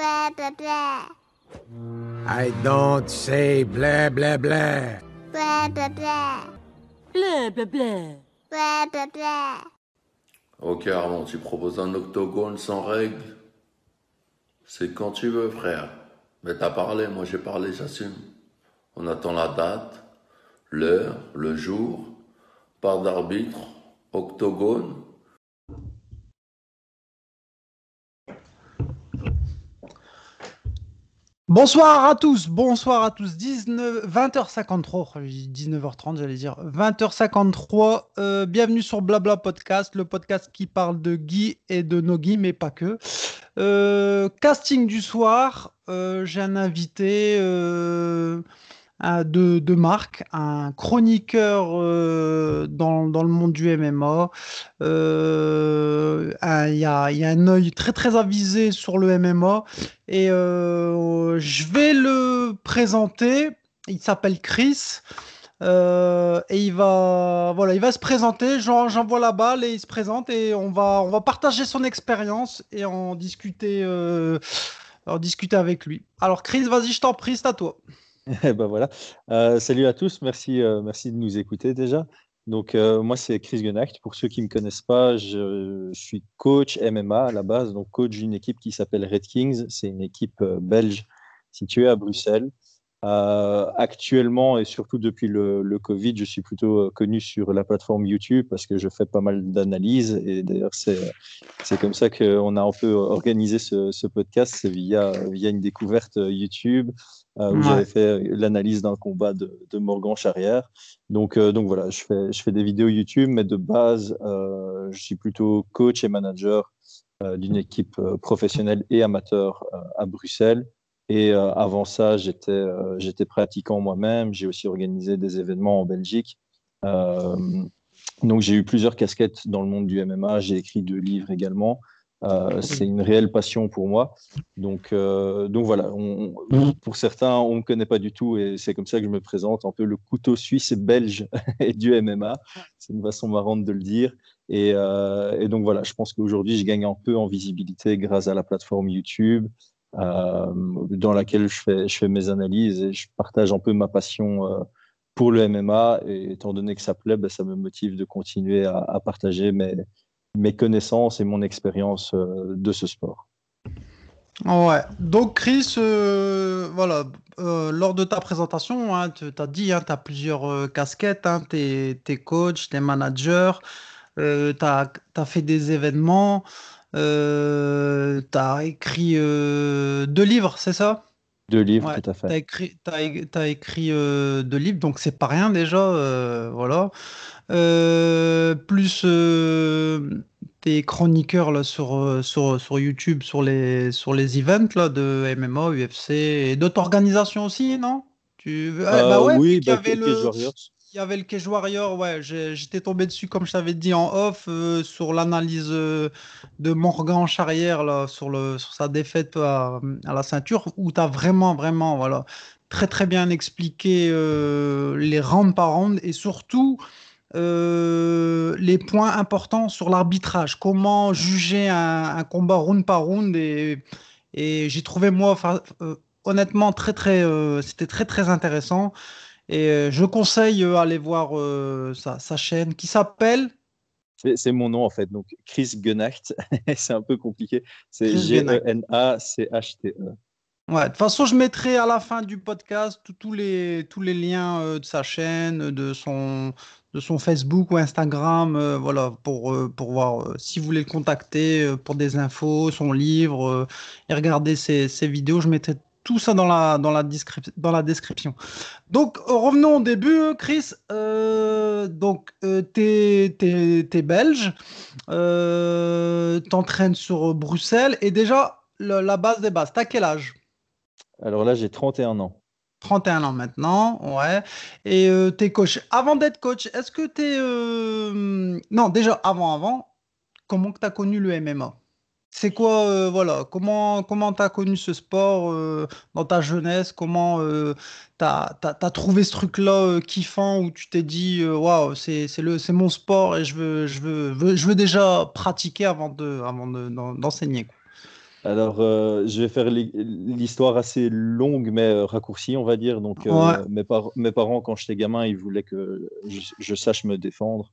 Blah, blah, blah. I don't say blah blah blah. Blah, blah, blah. Blé, blé, blé. Blah, blah, blah. Ok Armand, tu proposes un octogone sans règles? C'est quand tu veux frère. Mais t'as parlé, moi j'ai parlé, j'assume. On attend la date, l'heure, le jour, part d'arbitre, octogone. Bonsoir à tous, bonsoir à tous. 19, 20h53, oh, j'ai dit 19h30, j'allais dire 20h53. euh, bienvenue sur Blabla Podcast, le podcast qui parle de Guy et de Nogi, mais pas que. Euh, casting du soir, euh, j'ai un invité de, de marque, un chroniqueur euh, dans, dans le monde du MMA. Euh, Il y, a, y a un œil très très avisé sur le MMA. Et euh, je vais le présenter. Il s'appelle Chris. Et il va, voilà, il va se présenter. J'en- J'envoie la balle et il se présente. Et on va, on va partager son expérience et en discuter, en discuter avec lui. Alors, Chris, vas-y, je t'en prie, c'est à toi. Eh ben voilà. Euh, salut à tous, merci, euh, merci de nous écouter déjà. Donc euh, moi c'est Chris Genacht. Pour ceux qui ne me connaissent pas, je, je suis coach MMA à la base, donc coach d'une équipe qui s'appelle Red Kings. C'est une équipe belge située à Bruxelles. Euh, actuellement et surtout depuis le, le Covid, je suis plutôt euh, connu sur la plateforme YouTube parce que je fais pas mal d'analyses et d'ailleurs c'est c'est comme ça qu'on a un peu organisé ce, ce podcast, c'est via, via une découverte euh, YouTube euh, où Ouais. j'avais fait l'analyse d'un combat de, de Morgan Charrière. Donc, euh, donc voilà, je fais, je fais des vidéos YouTube, mais de base, je suis plutôt coach et manager d'une équipe professionnelle et amateur à Bruxelles. Et euh, avant ça, j'étais euh, j'étais pratiquant moi-même. J'ai aussi organisé des événements en Belgique. Euh, donc j'ai eu plusieurs casquettes dans le monde du MMA. J'ai écrit deux livres également. C'est une réelle passion pour moi. Donc, voilà, pour certains, on ne me connaît pas du tout et c'est comme ça que je me présente, un peu le couteau suisse et belge du MMA. C'est une façon marrante de le dire. Et, et donc voilà, je pense qu'aujourd'hui, je gagne un peu en visibilité grâce à la plateforme YouTube dans laquelle je fais, mes analyses et je partage un peu ma passion euh, pour le MMA. Et étant donné que ça plaît, ben, ça me motive de continuer à, partager mes, connaissances et mon expérience euh, de ce sport. Ouais. Donc, Chris, euh, voilà, euh, lors de ta présentation, hein, tu as dit, tu as plusieurs euh, casquettes, hein, tu es, coach, tu es manager, tu as, fait des événements, tu as écrit euh, deux livres, c'est ça? Deux livres, Ouais, tout à tu as fait. écrit, t'as é- t'as écrit euh, deux livres, donc c'est pas rien déjà, euh, voilà. Euh, plus euh, tes chroniqueurs là, sur, euh, sur, sur YouTube, sur les, sur les events là, de MMA, UFC et d'autres organisations aussi, non? Tu... Ah, bah Euh, ouais, oui, qu'il y bah, avait le, Warriors. Il y avait le Cage Warrior, ouais, j'étais tombé dessus, comme je t'avais dit en off, euh, sur l'analyse euh, de Morgan Charrière, là, sur, le, sur sa défaite à, la ceinture, où tu as vraiment, vraiment, voilà, très, très bien expliqué euh, les rounds par round et surtout les points importants sur l'arbitrage. Comment juger un, combat round par round et, et j'ai trouvé, moi, honnêtement, très, très, c'était très, très intéressant. Et euh, je conseille euh, aller voir euh, sa, sa chaîne qui s'appelle C'est mon nom en fait, donc Chris Genacht. c'est un peu compliqué. C'est. G-E-N-A-C-H-T-E. Ouais, de toute façon, je mettrai à la fin du podcast tous- les, tous les liens euh, de sa chaîne, de son, de son Facebook ou Instagram, euh, voilà, pour, euh, pour voir si vous voulez le contacter pour des infos, son livre, et regarder ses, ses vidéos. Je mettrai tout ça dans la, dans la, descrip- dans la description. Donc, revenons au début, Chris. Euh, donc, euh, t'es, t'es belge, euh, t'entraînes sur Bruxelles, et déjà, le- la base des bases, t'as quel âge? Alors là, j'ai 31 ans. 31 ans maintenant, ouais. Et euh, t'es coach. Avant d'être coach, est-ce que t'es... euh, Non, déjà, avant, avant, comment que t'as connu le MMA? C'est quoi, euh, voilà, comment comment t'as connu ce sport euh, dans ta jeunesse? Comment euh, t'as, t'as trouvé ce truc-là euh, kiffant où tu t'es dit, waouh, c'est c'est le c'est mon sport et je veux je veux, veux- je veux déjà pratiquer avant de avant de- d'en- d'enseigner. Alors, je vais faire l'hi- l'histoire assez longue, mais raccourcie, on va dire. Donc, Ouais. mes, par- mes parents, quand j'étais gamin, ils voulaient que je, je sache me défendre.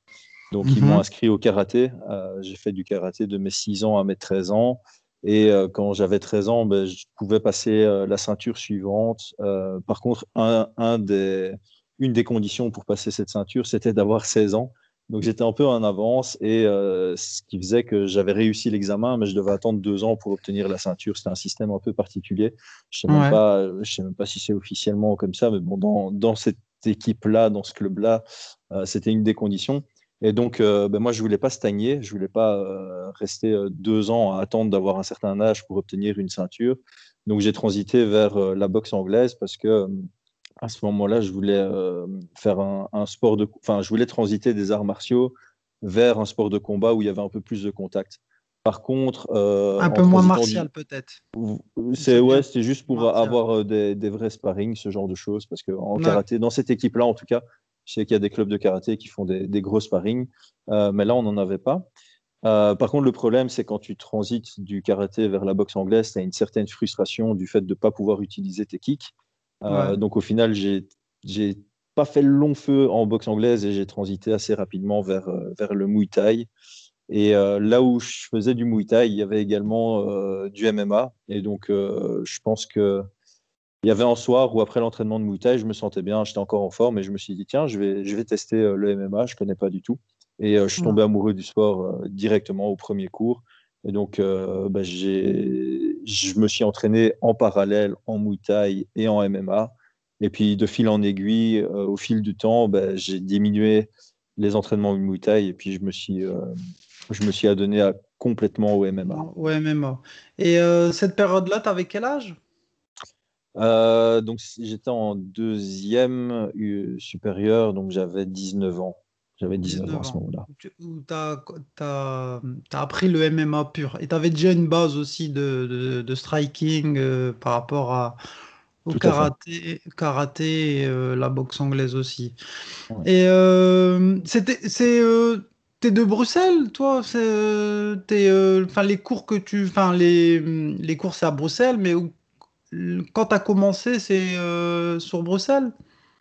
Donc, ils Mhm. m'ont inscrit au karaté. Euh, j'ai fait du karaté de mes 6 ans à mes 13 ans. Et euh, quand j'avais 13 ans, ben, je pouvais passer euh, la ceinture suivante. Euh, par contre, un, un des, une des conditions pour passer cette ceinture, c'était d'avoir 16 ans. Donc j'étais un peu en avance et ce qui faisait que j'avais réussi l'examen, mais je devais attendre deux ans pour obtenir la ceinture. C'était un système un peu particulier. Je ne sais, même Ouais. pas- je sais même pas si c'est officiellement comme ça, mais bon, dans, dans cette équipe-là, dans ce club-là, c'était une des conditions. Et donc, euh, ben moi, je voulais pas stagner, je voulais pas euh, rester euh, deux ans à attendre d'avoir un certain âge pour obtenir une ceinture. Donc, j'ai transité vers euh, la boxe anglaise parce que à ce moment-là, je voulais faire un, un sport de, enfin, je voulais transiter des arts martiaux vers un sport de combat où il y avait un peu plus de contact. Par contre, Un peu moins du- martial, peut-être. c'est ouais, c'était juste pour Martial. avoir des, des vrais sparring, ce genre de choses, parce que en Ouais. karaté, dans cette équipe-là, en tout cas, je sais qu'il y a des clubs de karaté qui font des, des gros sparring, euh, mais là, on n'en avait pas. Euh, par contre, le problème, c'est quand tu transites du karaté vers la boxe anglaise, tu as une certaine frustration du fait de ne pas pouvoir utiliser tes kicks. Euh, Ouais. Donc, au final, j'ai pas fait le long feu en boxe anglaise et j'ai transité assez rapidement vers, vers le Muay Thai. Et euh, là où je faisais du Muay Thai, il y avait également du MMA. Et donc, je pense que il y avait un soir où après l'entraînement de Muay Thai, je me sentais bien, j'étais encore en forme et je me suis dit, tiens, je vais, je vais tester euh, le MMA, je connais pas du tout. Et euh, je suis tombé amoureux du sport euh, directement au premier cours. Et donc, euh, bah, je me suis entraîné en parallèle en Muay Thai et en MMA. Et puis, de fil en aiguille, au fil du temps, bah, j'ai diminué les entraînements au Muay Thai et puis je me suis, je me suis adonné à, complètement au MMA. Ouais, MMA. Et cette période-là, tu avais quel âge? Euh, donc, j'étais en deuxième euh, supérieur, donc j'avais 19 ans. J'avais 19, ans à ce moment-là. Tu as, appris le MMA pur. Et tu avais déjà une base aussi de, de, de striking euh, par rapport à, au Tout karaté, karaté et euh, la boxe anglaise aussi. Ouais. Et c'était, c'est, t'es de Bruxelles, toi? Euh, euh, enfin, les cours que tu, enfin, les, les cours c'est à Bruxelles, mais où- quand tu as commencé, c'est euh, sur Bruxelles?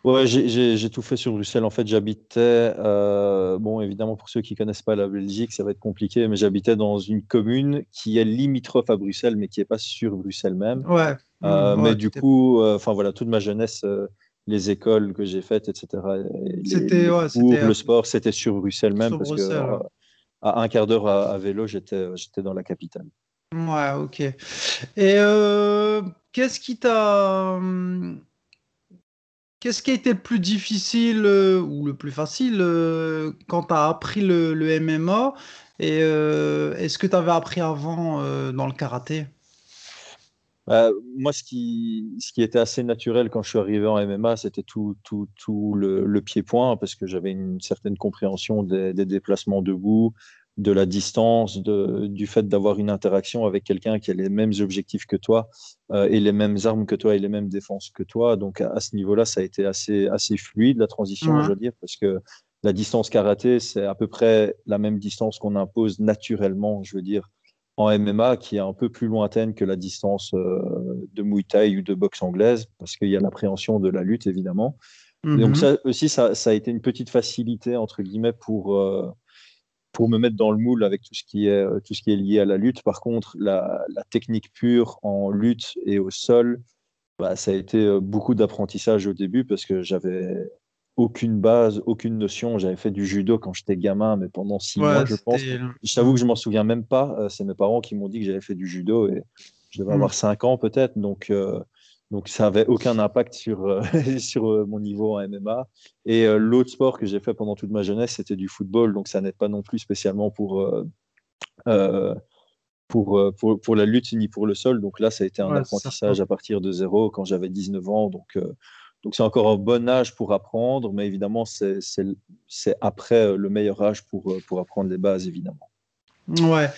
Ouais, j'ai- tout fait sur Bruxelles. En fait, j'habitais, euh, bon, évidemment, pour ceux qui connaissent pas la Belgique, ça va être compliqué, mais j'habitais dans une commune qui est limitrophe à Bruxelles, mais qui est pas sur Bruxelles même. Ouais. Euh, Ouais, mais du coup, enfin voilà, toute ma jeunesse, les écoles que j'ai faites, etc., et les, ouais, cours, le sport, c'était sur Bruxelles même, Sur parce que Bruxelles, ouais. à un quart d'heure à, à vélo, j'étais dans la capitale. Ouais, ok. Et euh, qu'est-ce qui t'a, hum, qu'est-ce qui a été le plus difficile euh, ou le plus facile euh, quand tu as appris le, le MMA? Et est-ce que tu avais appris avant dans le karaté? Bah, moi, ce qui, était assez naturel quand je suis arrivé en MMA, c'était tout, tout, tout le, le pied-point, parce que j'avais une certaine compréhension des, des déplacements debout, de la distance, de, du fait d'avoir une interaction avec quelqu'un qui a les mêmes objectifs que toi euh, et les mêmes armes que toi et les mêmes défenses que toi. Donc, à, à ce niveau-là, ça a été assez, assez fluide, la transition, je veux dire, parce que la distance karaté, c'est à peu près la même distance qu'on impose naturellement, je veux dire, en MMA, qui est un peu plus lointaine que la distance euh, de Muay Thai ou de boxe anglaise, parce qu'il y a l'appréhension de la lutte, évidemment. Et Mhm. donc ça aussi, ça, ça a été une petite facilité, entre guillemets, pour, euh, pour me mettre dans le moule avec tout ce qui est, euh, tout ce qui est lié à la lutte. Par contre, la, la technique pure en lutte et au sol, bah, ça a été euh, beaucoup d'apprentissage au début, parce que j'avais aucune base, aucune notion. J'avais fait du judo quand j'étais gamin, mais pendant six Ouais, mois, je pense. c'était- Je t'avoue que je m'en souviens même pas. Euh, c'est mes parents qui m'ont dit que j'avais fait du judo et je devais Mm. avoir 5 ans peut-être. Donc, euh, donc ça avait aucun impact sur, euh, sur euh, mon niveau en MMA. Et euh, l'autre sport que j'ai fait pendant toute ma jeunesse, c'était du football. Donc ça n'aide pas non plus spécialement pour, pour, pour, pour la lutte ni pour le sol. Donc là, ça a été un Ouais, apprentissage à partir de zéro quand j'avais 19 ans. Donc, donc c'est encore un bon âge pour apprendre, mais évidemment, c'est après le meilleur âge pour, pour apprendre les bases, évidemment. Ouais.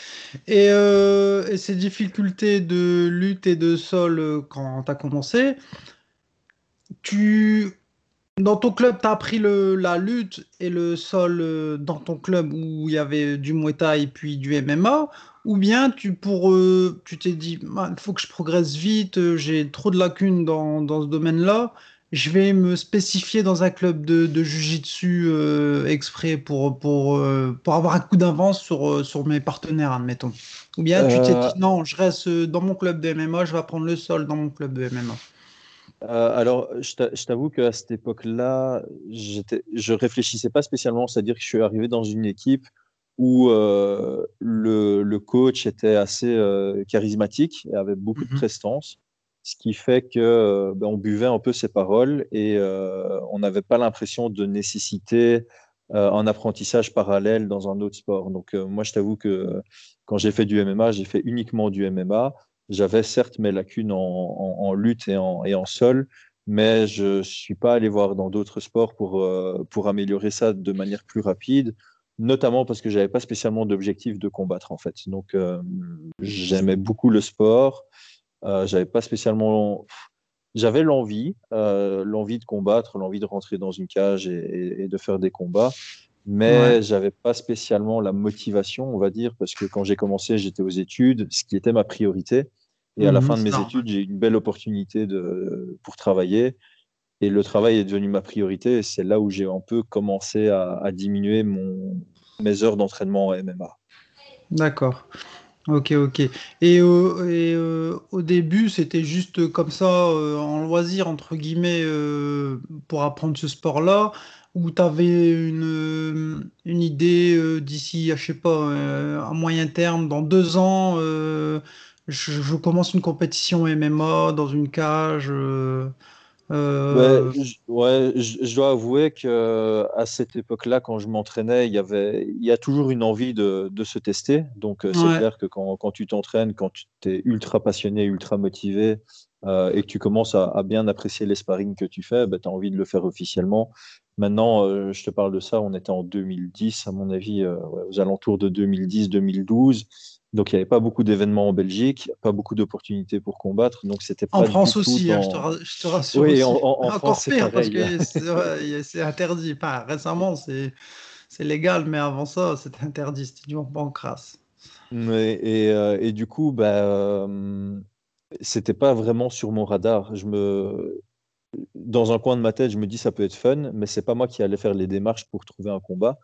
Et, euh, et ces difficultés de lutte et de sol euh, quand tu as commencé, tu, dans ton club, tu as appris le, la lutte et le sol euh, dans ton club où il y avait du Muay Thai puis du MMA, ou bien tu pour tu t'es dit il faut que je progresse vite, j'ai trop de lacunes dans, dans ce domaine-là, je vais me spécifier dans un club de, de Jiu-Jitsu euh, exprès pour, pour, euh, pour avoir un coup d'avance sur, euh, sur mes partenaires, admettons. Ou bien tu t'es Euh, dit non, je reste euh, dans mon club de MMA, je vais prendre le sol dans mon club de MMA. Euh, alors, je t'a- je t'avoue qu'à cette époque-là, je réfléchissais pas spécialement, c'est-à-dire que je suis arrivé dans une équipe où euh, le, le coach était assez euh, charismatique et avait beaucoup de Mhm. prestance, ce qui fait que euh, ben, on buvait un peu ses paroles et euh, on n'avait pas l'impression de nécessiter euh, un apprentissage parallèle dans un autre sport. Donc, moi, je t'avoue que quand j'ai fait du MMA, j'ai fait uniquement du MMA. J'avais certes mes lacunes en, lutte et en, sol, mais je ne suis pas allé voir dans d'autres sports pour, pour améliorer ça de manière plus rapide, notamment parce que j'avais pas spécialement d'objectif de combattre en fait. Donc j'aimais beaucoup le sport, j'avais pas spécialement, j'avais l'envie, euh, l'envie de combattre, l'envie de rentrer dans une cage et, et- et de faire des combats. Mais Ouais. j'avais pas spécialement la motivation, on va dire, parce que quand j'ai commencé, j'étais aux études, ce qui était ma priorité. Et à la Mhm, fin de mes études, j'ai eu une belle opportunité de, pour travailler. Et le travail est devenu ma priorité. Et c'est là où j'ai un peu commencé à, à diminuer mon, mes heures d'entraînement en MMA. D'accord. Ok, ok. Et, euh, au début, c'était juste comme ça, euh, en loisir, entre guillemets, euh, pour apprendre ce sport-là, ou tu avais une, une idée d'ici, je sais pas, à moyen terme, dans deux ans, je, je commence une compétition MMA dans une cage. Euh, euh, Ouais, je, ouais, je, dois avouer que à cette époque-là, quand je m'entraînais, il y avait, il y a toujours une envie de, de se tester. Donc, euh, c'est Ouais. clair que quand, quand tu t'entraînes, quand tu es ultra passionné, ultra motivé, euh, et que tu commences à, à bien apprécier les sparring que tu fais, tu as envie de le faire officiellement. Maintenant, euh, je te parle de ça, on était en 2010, à mon avis, euh, ouais, aux alentours de 2010-2012. Donc, il n'y avait pas beaucoup d'événements en Belgique, pas beaucoup d'opportunités pour combattre. Donc, c'était En pas France du tout aussi, hein, je dans- te, ra- je te rassure Oui, aussi. en- en- en Encore France, pire, parce que c'est interdit. Enfin, récemment, c'est c'est légal, mais avant ça, c'était interdit. C'était du pancras. Mais- et, euh, et du coup, bah, euh, c'était pas vraiment sur mon radar. Je me, dans un coin de ma tête, je me dis ça peut être fun, mais c'est pas moi qui allais faire les démarches pour trouver un combat.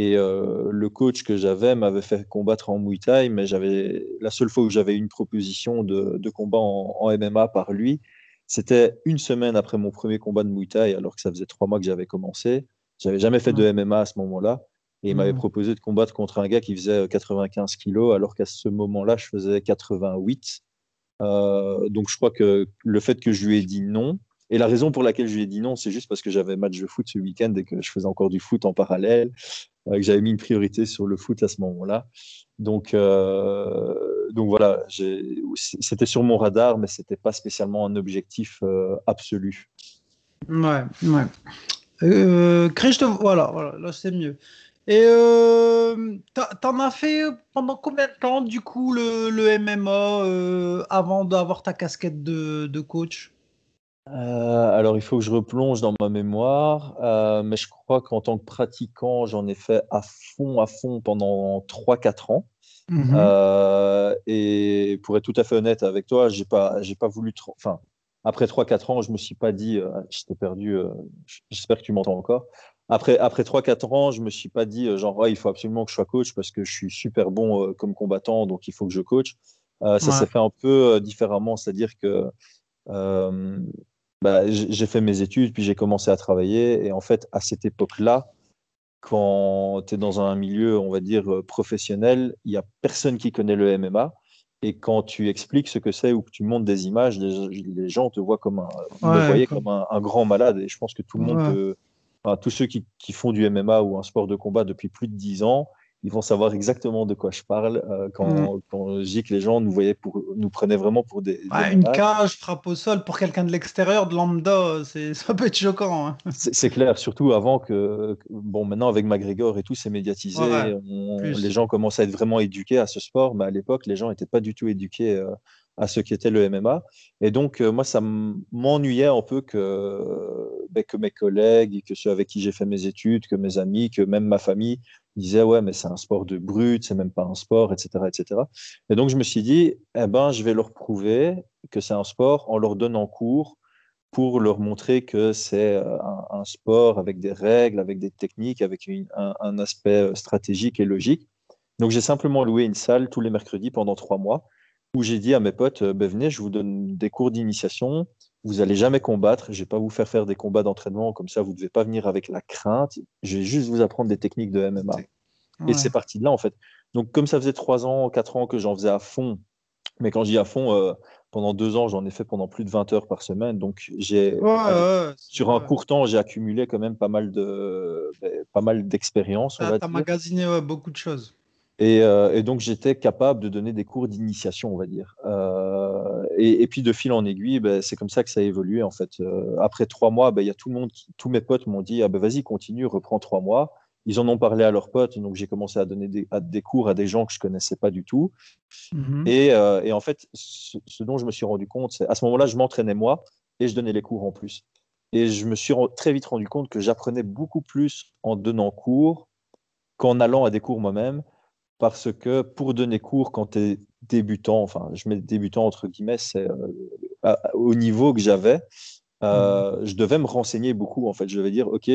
Et euh, le coach que j'avais m'avait fait combattre en Muay Thai, mais j'avais la seule fois où j'avais une proposition de, de combat en, en MMA par lui, c'était une semaine après mon premier combat de Muay Thai, alors que ça faisait trois mois que j'avais commencé. J'avais jamais fait de MMA à ce moment-là. Et il m'avait proposé de combattre contre un gars qui faisait 95 kilos, alors qu'à ce moment-là, je faisais 88. Euh, donc je crois que le fait que je lui ai dit non, et la raison pour laquelle je lui ai dit non, c'est juste parce que j'avais match de foot ce week-end et que je faisais encore du foot en parallèle, euh, que j'avais mis une priorité sur le foot à ce moment-là. Donc, euh, donc voilà, c'était sur mon radar, mais c'était pas spécialement un objectif euh, absolu. Ouais, ouais. Chris, je te- voilà, là c'est mieux. Et euh, t'en as fait pendant combien de temps, du coup, le, le MMA euh, avant d'avoir ta casquette de, de coach? Euh, alors, il faut que je replonge dans ma mémoire, euh, mais je crois qu'en tant que pratiquant, j'en ai fait à fond, à fond pendant 3-4 ans. Mhm. Euh, et pour être tout à fait honnête avec toi, j'ai pas, j'ai pas voulu trop. Enfin, après 3-4 ans, je me suis pas dit, euh, je t'ai perdu. euh, J'espère que tu m'entends encore. Après, après 3-4 ans, je me suis pas dit, genre, il faut absolument que je sois coach parce que je suis super bon comme combattant, donc il faut que je coach. Ça Ouais. s'est fait un peu différemment, c'est-à-dire que bah, j'ai fait mes études, puis j'ai commencé à travailler. Et en fait, à cette époque-là, quand tu es dans un milieu, on va dire, euh, professionnel, il n'y a personne qui connaît le MMA. Et quand tu expliques ce que c'est ou que tu montres des images, les, les gens te voient comme un, me voyaient comme- comme un, un grand malade. Et je pense que tout le monde Ouais. peut, enfin, tous ceux qui, qui font du MMA ou un sport de combat depuis plus de 10 ans, ils vont savoir exactement de quoi je parle euh, quand, quand je dis que les gens nous voyaient pour, nous prenaient vraiment pour des, une cage, frappe au sol, pour quelqu'un de l'extérieur, de lambda, ça peut être choquant. hein. C'est clair, surtout avant que, bon, maintenant avec McGregor et tout, c'est médiatisé. Ouais, on- plus. les gens commencent à être vraiment éduqués à ce sport, mais à l'époque, les gens n'étaient pas du tout éduqués euh, à ce qu'était le MMA. Et donc, euh, moi, ça m'ennuyait un peu que, ben, que mes collègues, que ceux avec qui j'ai fait mes études, que mes amis, que même ma famille Disaient, ouais, mais c'est un sport de brut, c'est même pas un sport, etc., etc. Et donc, je me suis dit, eh ben, je vais leur prouver que c'est un sport en leur donnant cours pour leur montrer que c'est euh, un, sport avec des règles, avec des techniques, avec un, aspect stratégique et logique. Donc, j'ai simplement loué une salle tous les mercredis pendant trois mois où j'ai dit à mes potes, ben, venez, je vous donne des cours d'initiation. Vous n'allez jamais combattre. Je ne vais pas vous faire faire des combats d'entraînement. Comme ça, vous ne devez pas venir avec la crainte. Je vais juste vous apprendre des techniques de MMA. Ouais. Et c'est parti de là, en fait. Donc, comme ça faisait trois ans, quatre ans que j'en faisais à fond, mais quand je dis à fond, euh, pendant deux ans, j'en ai fait pendant plus de 20 heures par semaine. Donc, j'ai, ouais, ouais, sur un court temps, j'ai accumulé quand même pas mal de, ben, pas mal d'expérience. Tu as magasiné beaucoup de choses. Et, euh, et donc, j'étais capable de donner des cours d'initiation, on va dire. Euh, et, et, puis, de fil en aiguille, ben, c'est comme ça que ça a évolué, en fait. Euh, après trois mois, ben, il y a tout le monde, qui, tous mes potes m'ont dit, ah ben, vas-y, continue, reprends trois mois. Ils en ont parlé à leurs potes, donc j'ai commencé à donner des, à des, cours à des gens que je connaissais pas du tout. Et, euh, et, en fait, ce, ce, dont je me suis rendu compte, c'est à ce moment-là, je m'entraînais moi et je donnais les cours en plus. Et je me suis très vite rendu compte que j'apprenais beaucoup plus en donnant cours qu'en allant à des cours moi-même parce que pour donner cours quand tu es débutant, enfin je mets débutant entre guillemets, c'est euh, au niveau que j'avais, euh, mmh. je devais me renseigner beaucoup en fait. Je vais dire, ok,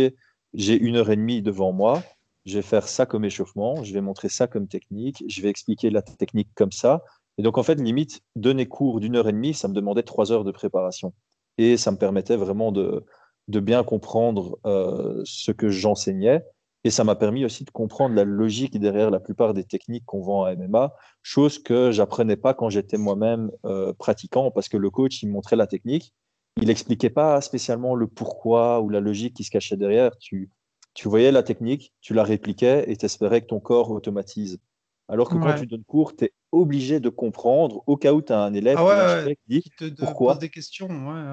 j'ai une heure et demie devant moi, je vais faire ça comme échauffement, je vais montrer ça comme technique, je vais expliquer la technique comme ça. Et donc en fait, limite, donner cours d'une heure et demie, ça me demandait trois heures de préparation. Et ça me permettait vraiment de, de bien comprendre euh, ce que j'enseignais et ça m'a permis aussi de comprendre la logique derrière la plupart des techniques qu'on vend à MMA, chose que j'apprenais pas quand j'étais moi-même euh, pratiquant, parce que le coach, il montrait la technique, il expliquait pas spécialement le pourquoi ou la logique qui se cachait derrière. Tu, tu voyais la technique, tu la répliquais et tu espérais que ton corps automatise. Alors que ouais. quand tu donnes cours, tu es obligé de comprendre au cas où tu as un élève ah ouais, qui, dit qui te pourquoi. pose des questions.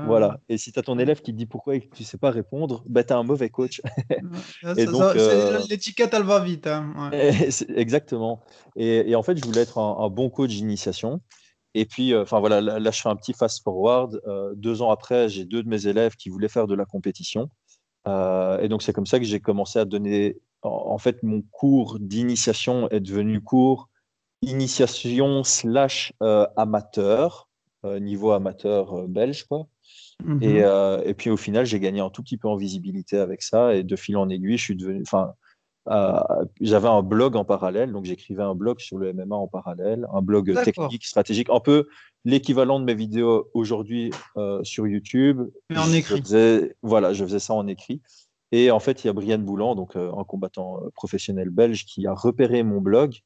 voilà. Et si tu as ton élève qui te dit pourquoi et que tu sais pas répondre, bah, tu as un mauvais coach. euh... L'étiquette, elle va vite. Hein. exactement. Et, et, en fait, je voulais être un, un bon coach d'initiation. Et puis, enfin euh, voilà, là, je fais un petit fast forward. Euh, deux ans après, j'ai deux de mes élèves qui voulaient faire de la compétition. Et donc, c'est comme ça que j'ai commencé à donner. En, fait, mon cours d'initiation est devenu cours initiation slash euh, amateur, euh, niveau amateur euh, belge, quoi. Mhm. Mm -hmm. et, euh, et, puis au final, j'ai gagné un tout petit peu en visibilité avec ça. Et de fil en aiguille, je suis devenu. Enfin, j'avais un blog en parallèle, donc j'écrivais un blog sur le MMA en parallèle, un blog technique, stratégique, un peu l'équivalent de mes vidéos aujourd'hui sur YouTube. Mais en écrit. Je faisais, voilà, je faisais ça en écrit. Et en fait, il y a Brian Boulan, donc un combattant professionnel belge, qui a repéré mon blog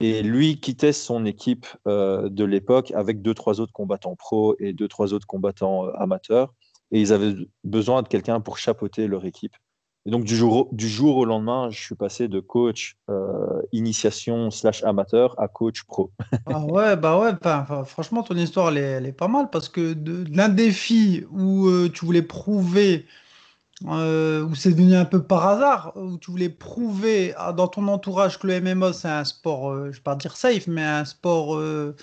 et lui quittait son équipe euh, de l'époque avec deux, trois autres combattants pro et deux, trois autres combattants euh, amateurs. Et ils avaient besoin de quelqu'un pour chapeauter leur équipe. Et donc, du jour, au lendemain, je suis passé de coach euh, initiation slash amateur à coach pro. ah ouais, bah ouais, bah, franchement, ton histoire, elle est, pas mal parce que d'un défi où euh, tu voulais prouver euh, où c'est devenu un peu par hasard, où tu voulais prouver à, dans ton entourage que le MMA c'est un sport, euh, je ne vais pas dire safe, mais un sport euh,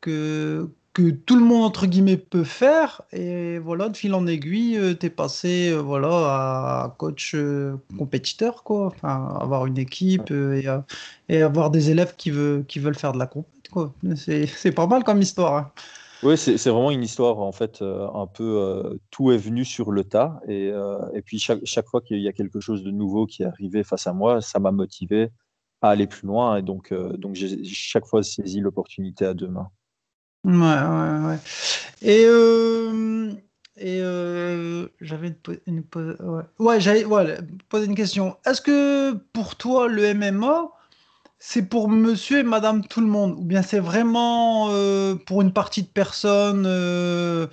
que, que tout le monde entre guillemets peut faire. Et voilà, de fil en aiguille, euh, tu es passé voilà, à coach compétiteur, quoi. Enfin, avoir une équipe et, et, avoir des élèves qui, veulent faire de la compète, quoi. C'est pas mal comme histoire. Hein. Oui, c'est vraiment une histoire, en fait, euh, un peu euh, tout est venu sur le tas. Et, euh, et puis, chaque, chaque fois qu'il y a quelque chose de nouveau qui est arrivé face à moi, ça m'a motivé à aller plus loin. Et donc, donc j'ai chaque fois saisi l'opportunité à deux mains. Ouais, ouais, ouais. Et, et j'avais une, une, ouais. ouais ouais, poser une question. Est-ce que pour toi, le MMA, c'est pour monsieur et madame tout le monde ou bien c'est vraiment euh, pour une partie de personnes euh,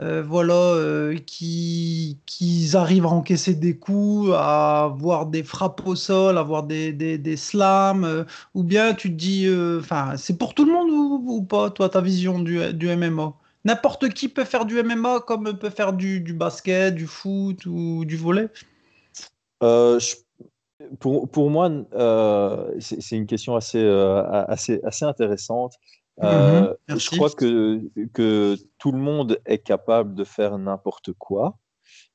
euh, voilà qui, qui arrivent à encaisser des coups à avoir des frappes au sol à avoir des, des, des slams ou bien tu te dis enfin c'est pour tout le monde ou, pas toi ta vision du, du MMA n'importe qui peut faire du MMA comme peut faire du, du basket du foot ou du volet pour, pour moi, euh, c'est une question assez, euh, assez, assez intéressante. Euh, mmh, je crois que, que tout le monde est capable de faire n'importe quoi,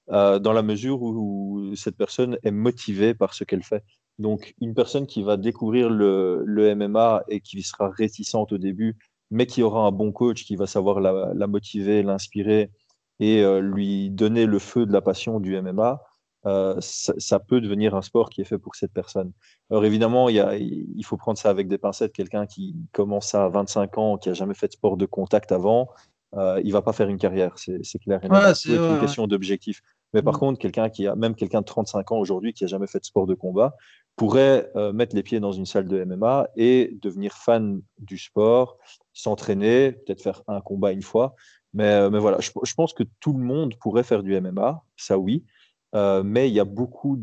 dans la mesure où, où, cette personne est motivée par ce qu'elle fait. Donc, une personne qui va découvrir le, le MMA et qui sera réticente au début, mais qui aura un bon coach qui va savoir la, la motiver, l'inspirer et lui donner le feu de la passion du MMA, euh, ça, ça, peut devenir un sport qui est fait pour cette personne. Alors évidemment, il, y a, il faut prendre ça avec des pincettes. Quelqu'un qui commence à 25 ans, qui a jamais fait de sport de contact avant, euh, il va pas faire une carrière, c'est clair. Ouais, c'est une ouais, question d'objectif. Mais par mmh. contre, quelqu'un qui a, même quelqu'un de 35 ans aujourd'hui, qui a jamais fait de sport de combat, pourrait euh, mettre les pieds dans une salle de MMA et devenir fan du sport, s'entraîner, peut-être faire un combat une fois. Mais, euh, mais voilà, je, je, pense que tout le monde pourrait faire du MMA, ça oui. Euh, mais il y a beaucoup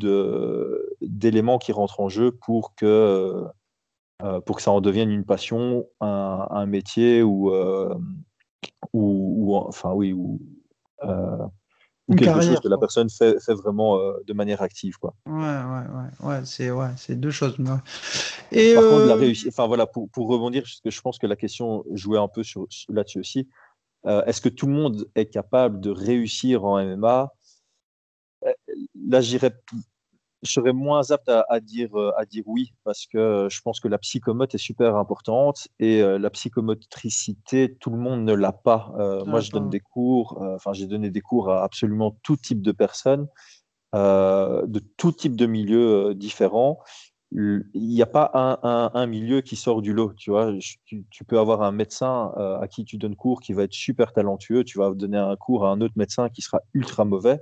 d'éléments qui rentrent en jeu pour que, euh, pour que ça en devienne une passion, un, un métier ou, euh, ou, ou, enfin oui, ou, ou quelque carrière, chose que la personne fait, fait vraiment de manière active. Quoi. Ouais, ouais, ouais, ouais c'est ouais, deux choses. Et Par contre, la réussite, enfin voilà, pour, pour rebondir, parce que je pense que la question jouait un peu là-dessus aussi. Est-ce que tout le monde est capable de réussir en MMA là, j'irais, je serais moins apte à, à, dire, euh, à dire oui, parce que je pense que la psychomote est super importante et euh, la psychomotricité, tout le monde ne l'a pas. Euh, moi, je donne des cours, euh, enfin, j'ai donné des cours à absolument tout type de personnes, euh, de tout type de milieux différents. Il n'y a pas un, un, un, milieu qui sort du lot, tu vois. Tu, tu peux avoir un médecin à qui tu donnes cours qui va être super talentueux, tu vas donner un cours à un autre médecin qui sera ultra mauvais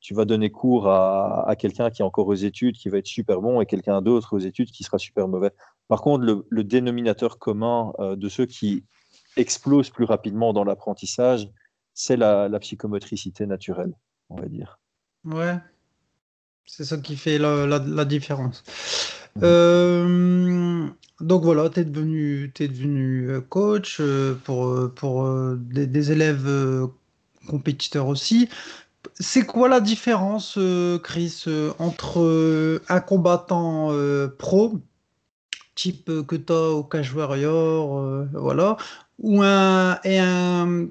tu vas donner cours à, à quelqu'un qui est encore aux études, qui va être super bon, et quelqu'un d'autre aux études qui sera super mauvais. Par contre, le, le dénominateur commun euh, de ceux qui explosent plus rapidement dans l'apprentissage, c'est la, la, psychomotricité naturelle, on va dire. Ouais, c'est ça qui fait la, la, la différence. Mmh. Euh, donc voilà, tu es devenu, es devenu euh, coach pour, pour des, des élèves compétiteurs aussi. C'est quoi la différence, euh, Chris, euh, entre euh, un combattant pro, type que tu as au Cash Warrior, voilà, ou un,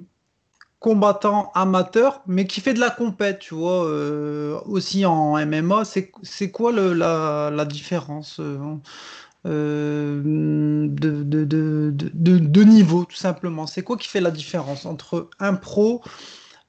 combattant amateur, mais qui fait de la compète, tu vois, aussi en MMA, c'est quoi la, différence de, de, niveau, tout simplement? C'est quoi qui fait la différence entre un pro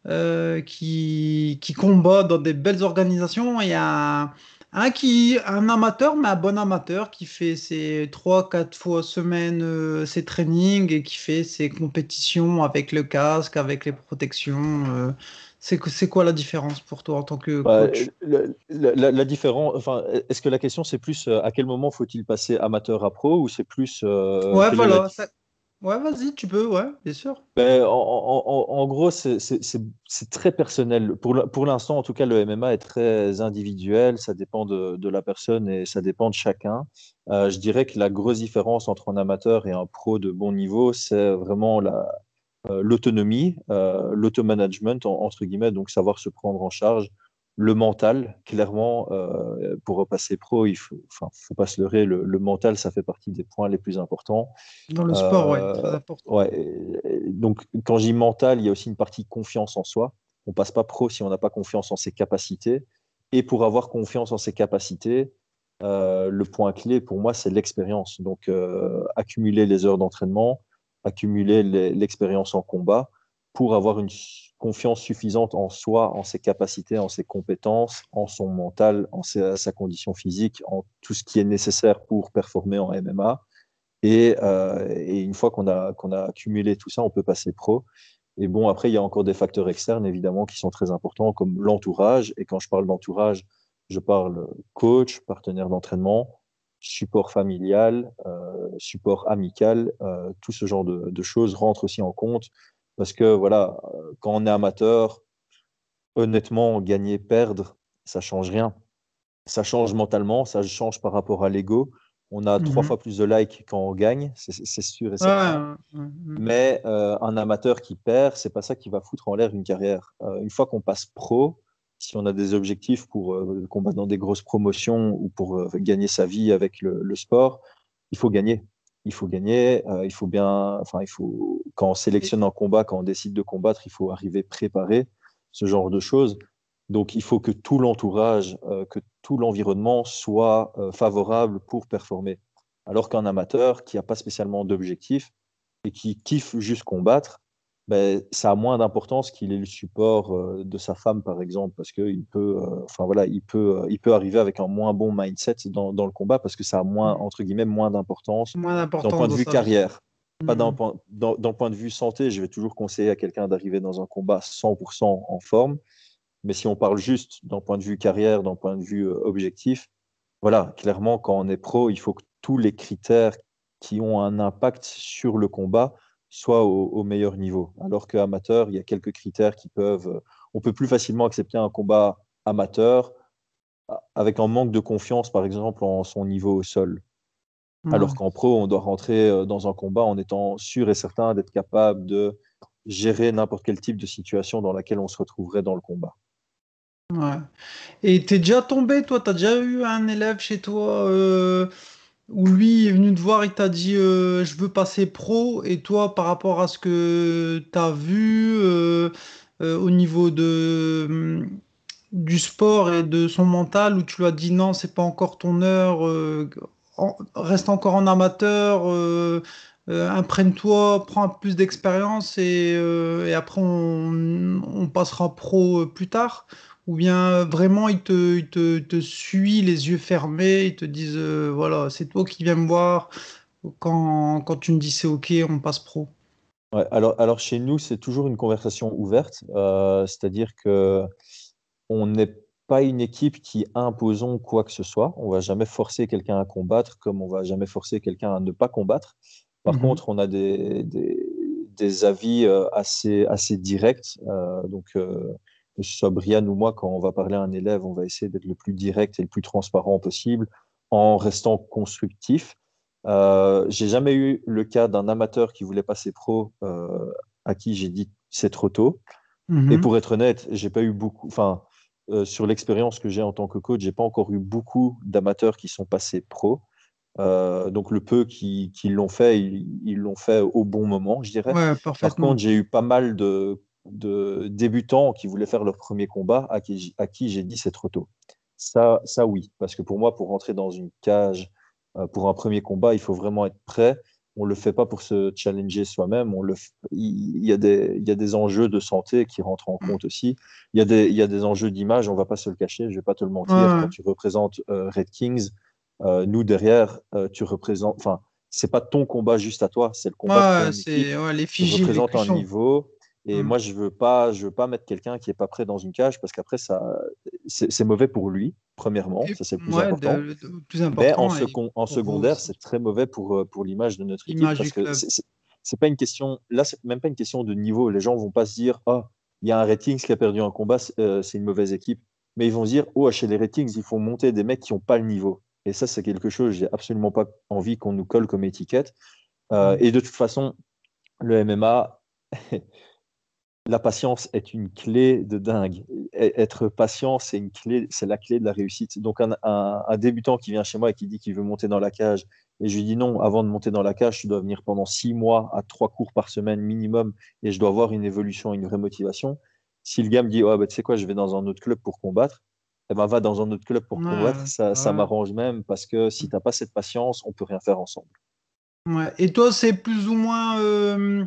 euh, qui, qui combat dans des belles organisations et un, un, qui, un amateur, mais un bon amateur qui fait ses 3-4 fois semaine euh, ses trainings et qui fait ses compétitions avec le casque, avec les protections. Euh, c'est quoi la différence pour toi en tant que bah, coach? bah, la, la, la, différence, enfin, Est-ce que la question c'est plus à quel moment faut-il passer amateur à pro ou c'est plus. ouais, voilà. Ça, Ouais, vas-y, tu peux, ouais, bien sûr. Ben, en, en, en, gros, c'est très personnel. Pour l'instant, en tout cas, le MMA est très individuel. Ça dépend de, la personne et ça dépend de chacun. Euh, je dirais que la grosse différence entre un amateur et un pro de bon niveau, c'est vraiment euh, l'autonomie, euh, l'automanagement, entre guillemets, donc savoir se prendre en charge le mental, clairement, euh, pour repasser pro, il faut, enfin, faut pas se leurrer, le, le, mental, ça fait partie des points les plus importants. Dans le sport, euh, oui, très important. Ouais, donc, quand je dis mental, il y a aussi une partie confiance en soi. On passe pas pro si on n'a pas confiance en ses capacités. Et pour avoir confiance en ses capacités, euh, le point clé pour moi, c'est l'expérience. Donc, euh, accumuler les heures d'entraînement, accumuler l'expérience en combat pour avoir une confiance suffisante en soi, en ses capacités, en ses compétences, en son mental, en sa, condition physique, en tout ce qui est nécessaire pour performer en MMA. Et, euh, et une fois qu'on a, a accumulé tout ça, on peut passer pro. Et bon, après, il y a encore des facteurs externes, évidemment, qui sont très importants, comme l'entourage. Et quand je parle d'entourage, je parle coach, partenaire d'entraînement, support familial, euh, support amical, euh, tout ce genre de, de, choses rentrent aussi en compte parce que voilà, quand on est amateur, honnêtement, gagner, perdre, ça change rien. Ça change mentalement, ça change par rapport à l'ego. On a trois fois plus de likes quand on gagne, c'est sûr et certain. Ouais, Mais euh, un amateur qui perd, c'est pas ça qui va foutre en l'air une carrière. Euh, une fois qu'on passe pro, si on a des objectifs pour euh, combattre dans des grosses promotions ou pour euh, gagner sa vie avec le, le sport, il faut gagner il faut gagner, euh, il faut bien, enfin, il faut, quand on sélectionne un combat, quand on décide de combattre, il faut arriver préparé, ce genre de choses. Donc, il faut que tout l'entourage, euh, que tout l'environnement soit euh, favorable pour performer. Alors qu'un amateur qui n'a pas spécialement d'objectif et qui kiffe juste combattre, ben, ça a moins d'importance qu'il ait le support euh, de sa femme, par exemple, parce qu'il peut, euh, enfin voilà, il peut, euh, il peut arriver avec un moins bon mindset dans, dans le combat parce que ça a moins, entre guillemets, moins d'importance d'un point de vue carrière. Pas d'un point, dans, dans le point de vue santé, je vais toujours conseiller à quelqu'un d'arriver dans un combat 100% en forme. Mais si on parle juste d'un point de vue carrière, d'un point de vue objectif, voilà, clairement, quand on est pro, il faut que tous les critères qui ont un impact sur le combat soient au, au meilleur niveau. Alors qu'amateur, il y a quelques critères qui peuvent. euh, On peut plus facilement accepter un combat amateur avec un manque de confiance, par exemple, en son niveau au sol. Ouais. Alors qu'en pro, on doit rentrer euh, dans un combat en étant sûr et certain d'être capable de gérer n'importe quel type de situation dans laquelle on se retrouverait dans le combat. Ouais. Et t'es déjà tombé, toi, t'as déjà eu un élève chez toi euh, où lui est venu te voir et t'a dit euh, je veux passer pro, et toi, par rapport à ce que t'as vu euh, euh, au niveau hum, du sport et de son mental, où tu lui as dit non, c'est pas encore ton heure, reste encore en amateur, imprègne-toi, prends plus d'expérience et, et après on, passera pro plus tard. Ou bien euh, vraiment ils te, ils te, te suivent les yeux fermés, ils te disent euh, voilà, c'est toi qui viens me voir. Quand, quand tu me dis c'est ok, on passe pro. Ouais, alors, alors chez nous, c'est toujours une conversation ouverte, euh, c'est-à-dire que on n'est pas une équipe qui imposons quoi que ce soit. On va jamais forcer quelqu'un à combattre, comme on va jamais forcer quelqu'un à ne pas combattre. Par Mhm. contre, on a des, des, des avis assez, assez directs. Euh, donc, que ce soit Brian ou moi, quand on va parler à un élève, on va essayer d'être le plus direct et le plus transparent possible en restant constructif. Euh, j'ai jamais eu le cas d'un amateur qui voulait passer pro euh, à qui j'ai dit c'est trop tôt. Mhm. Et pour être honnête, j'ai pas eu beaucoup. Enfin, euh, sur l'expérience que j'ai en tant que coach, j'ai pas encore eu beaucoup d'amateurs qui sont passés pro. Euh, donc le peu qui, qui l'ont fait, ils l'ont fait au bon moment, je dirais. Ouais, Par contre, j'ai eu pas mal de, de débutants qui voulaient faire leur premier combat à qui, à qui j'ai dit c'est trop tôt. Ça, ça oui, parce que pour moi, pour rentrer dans une cage euh, pour un premier combat, il faut vraiment être prêt. On le fait pas pour se challenger soi-même. On le, f- il y a des, il y a des enjeux de santé qui rentrent en compte aussi. Il y a des, il y a des enjeux d'image. On va pas se le cacher. Je vais pas te le mentir. Quand tu représentes euh, Red Kings, euh, nous derrière, euh, tu représentes. Enfin, c'est pas ton combat juste à toi. C'est le combat de Ouais, ton équipe c'est ouais, les tu représentes un niveau. Et Mm. moi, je veux pas, je veux pas mettre quelqu'un qui est pas prêt dans une cage parce qu'après, ça, c'est mauvais pour lui, premièrement. Et- ça, c'est le plus ouais, important. de- de- le plus Mais important. en, second- en secondaire, c'est très mauvais pour, euh, pour l'image de notre équipe parce que c'est- pas une question. Là, c'est même pas une question de niveau. Les gens vont pas se dire, ah, il y a un Ratings qui a perdu un combat, c'est euh, c'est une mauvaise équipe. Mais ils vont se dire, oh, chez les Ratings, il faut monter des mecs qui ont pas le niveau. Et ça, c'est quelque chose. J'ai absolument pas envie qu'on nous colle comme étiquette. Euh, Mm. Et de toute façon, le MMA, la patience est une clé de dingue. Être patient, c'est une clé, c'est la clé de la réussite. Donc un, un- un débutant qui vient chez moi et qui dit qu'il veut monter dans la cage, et je lui dis non, avant de monter dans la cage, tu dois venir pendant six mois à trois cours par semaine minimum, et je dois avoir une évolution, une vraie motivation. Si le gars me dit, oh, bah, tu sais quoi, je vais dans un autre club pour combattre, eh ben, va dans un autre club pour Ouais, combattre. Ça, m'arrange même parce que si tu n'as pas cette patience, on peut rien faire ensemble. Ouais. Et toi, c'est plus ou moins. euh,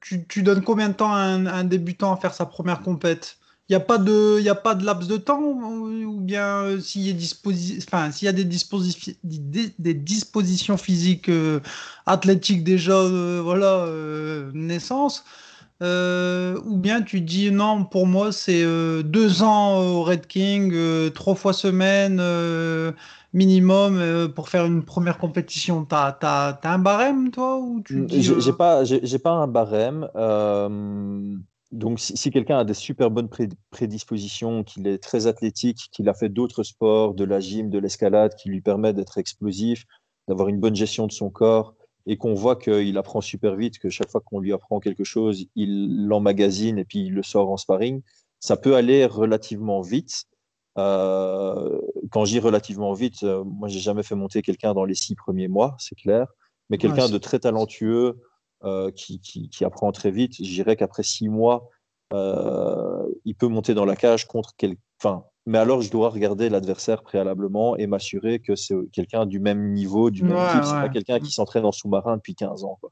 tu, donnes combien de temps à un, débutant à faire sa première compète? Il n'y a pas de, a pas de laps de temps ou, bien euh, s'il y a des, dispositions physiques euh, athlétiques déjà, euh, voilà, naissance, ou bien tu dis non, pour moi c'est deux ans au Red King, trois fois semaine minimum euh, pour faire une première compétition. T'as, t'as, t'as un barème toi ou tu J'ai euh, pas, pas un barème. euh, donc, si, si quelqu'un a des super bonnes pré- prédispositions, qu'il est très athlétique, qu'il a fait d'autres sports, de la gym, de l'escalade, qui lui permet d'être explosif, d'avoir une bonne gestion de son corps, et qu'on voit qu'il apprend super vite, que chaque fois qu'on lui apprend quelque chose, il l'emmagasine et puis il le sort en sparring, ça peut aller relativement vite. Euh, quand je dis relativement vite, euh, moi, j'ai jamais fait monter quelqu'un dans les six premiers mois, c'est clair. Mais quelqu'un de très talentueux euh, qui, qui, qui apprend très vite, je dirais qu'après six mois, euh, il peut monter dans la cage contre quel- enfin, mais alors je dois regarder l'adversaire préalablement et m'assurer que c'est quelqu'un du même niveau, du même Ouais, type. C'est ouais. pas quelqu'un qui s'entraîne en sous-marin depuis 15 ans. quoi.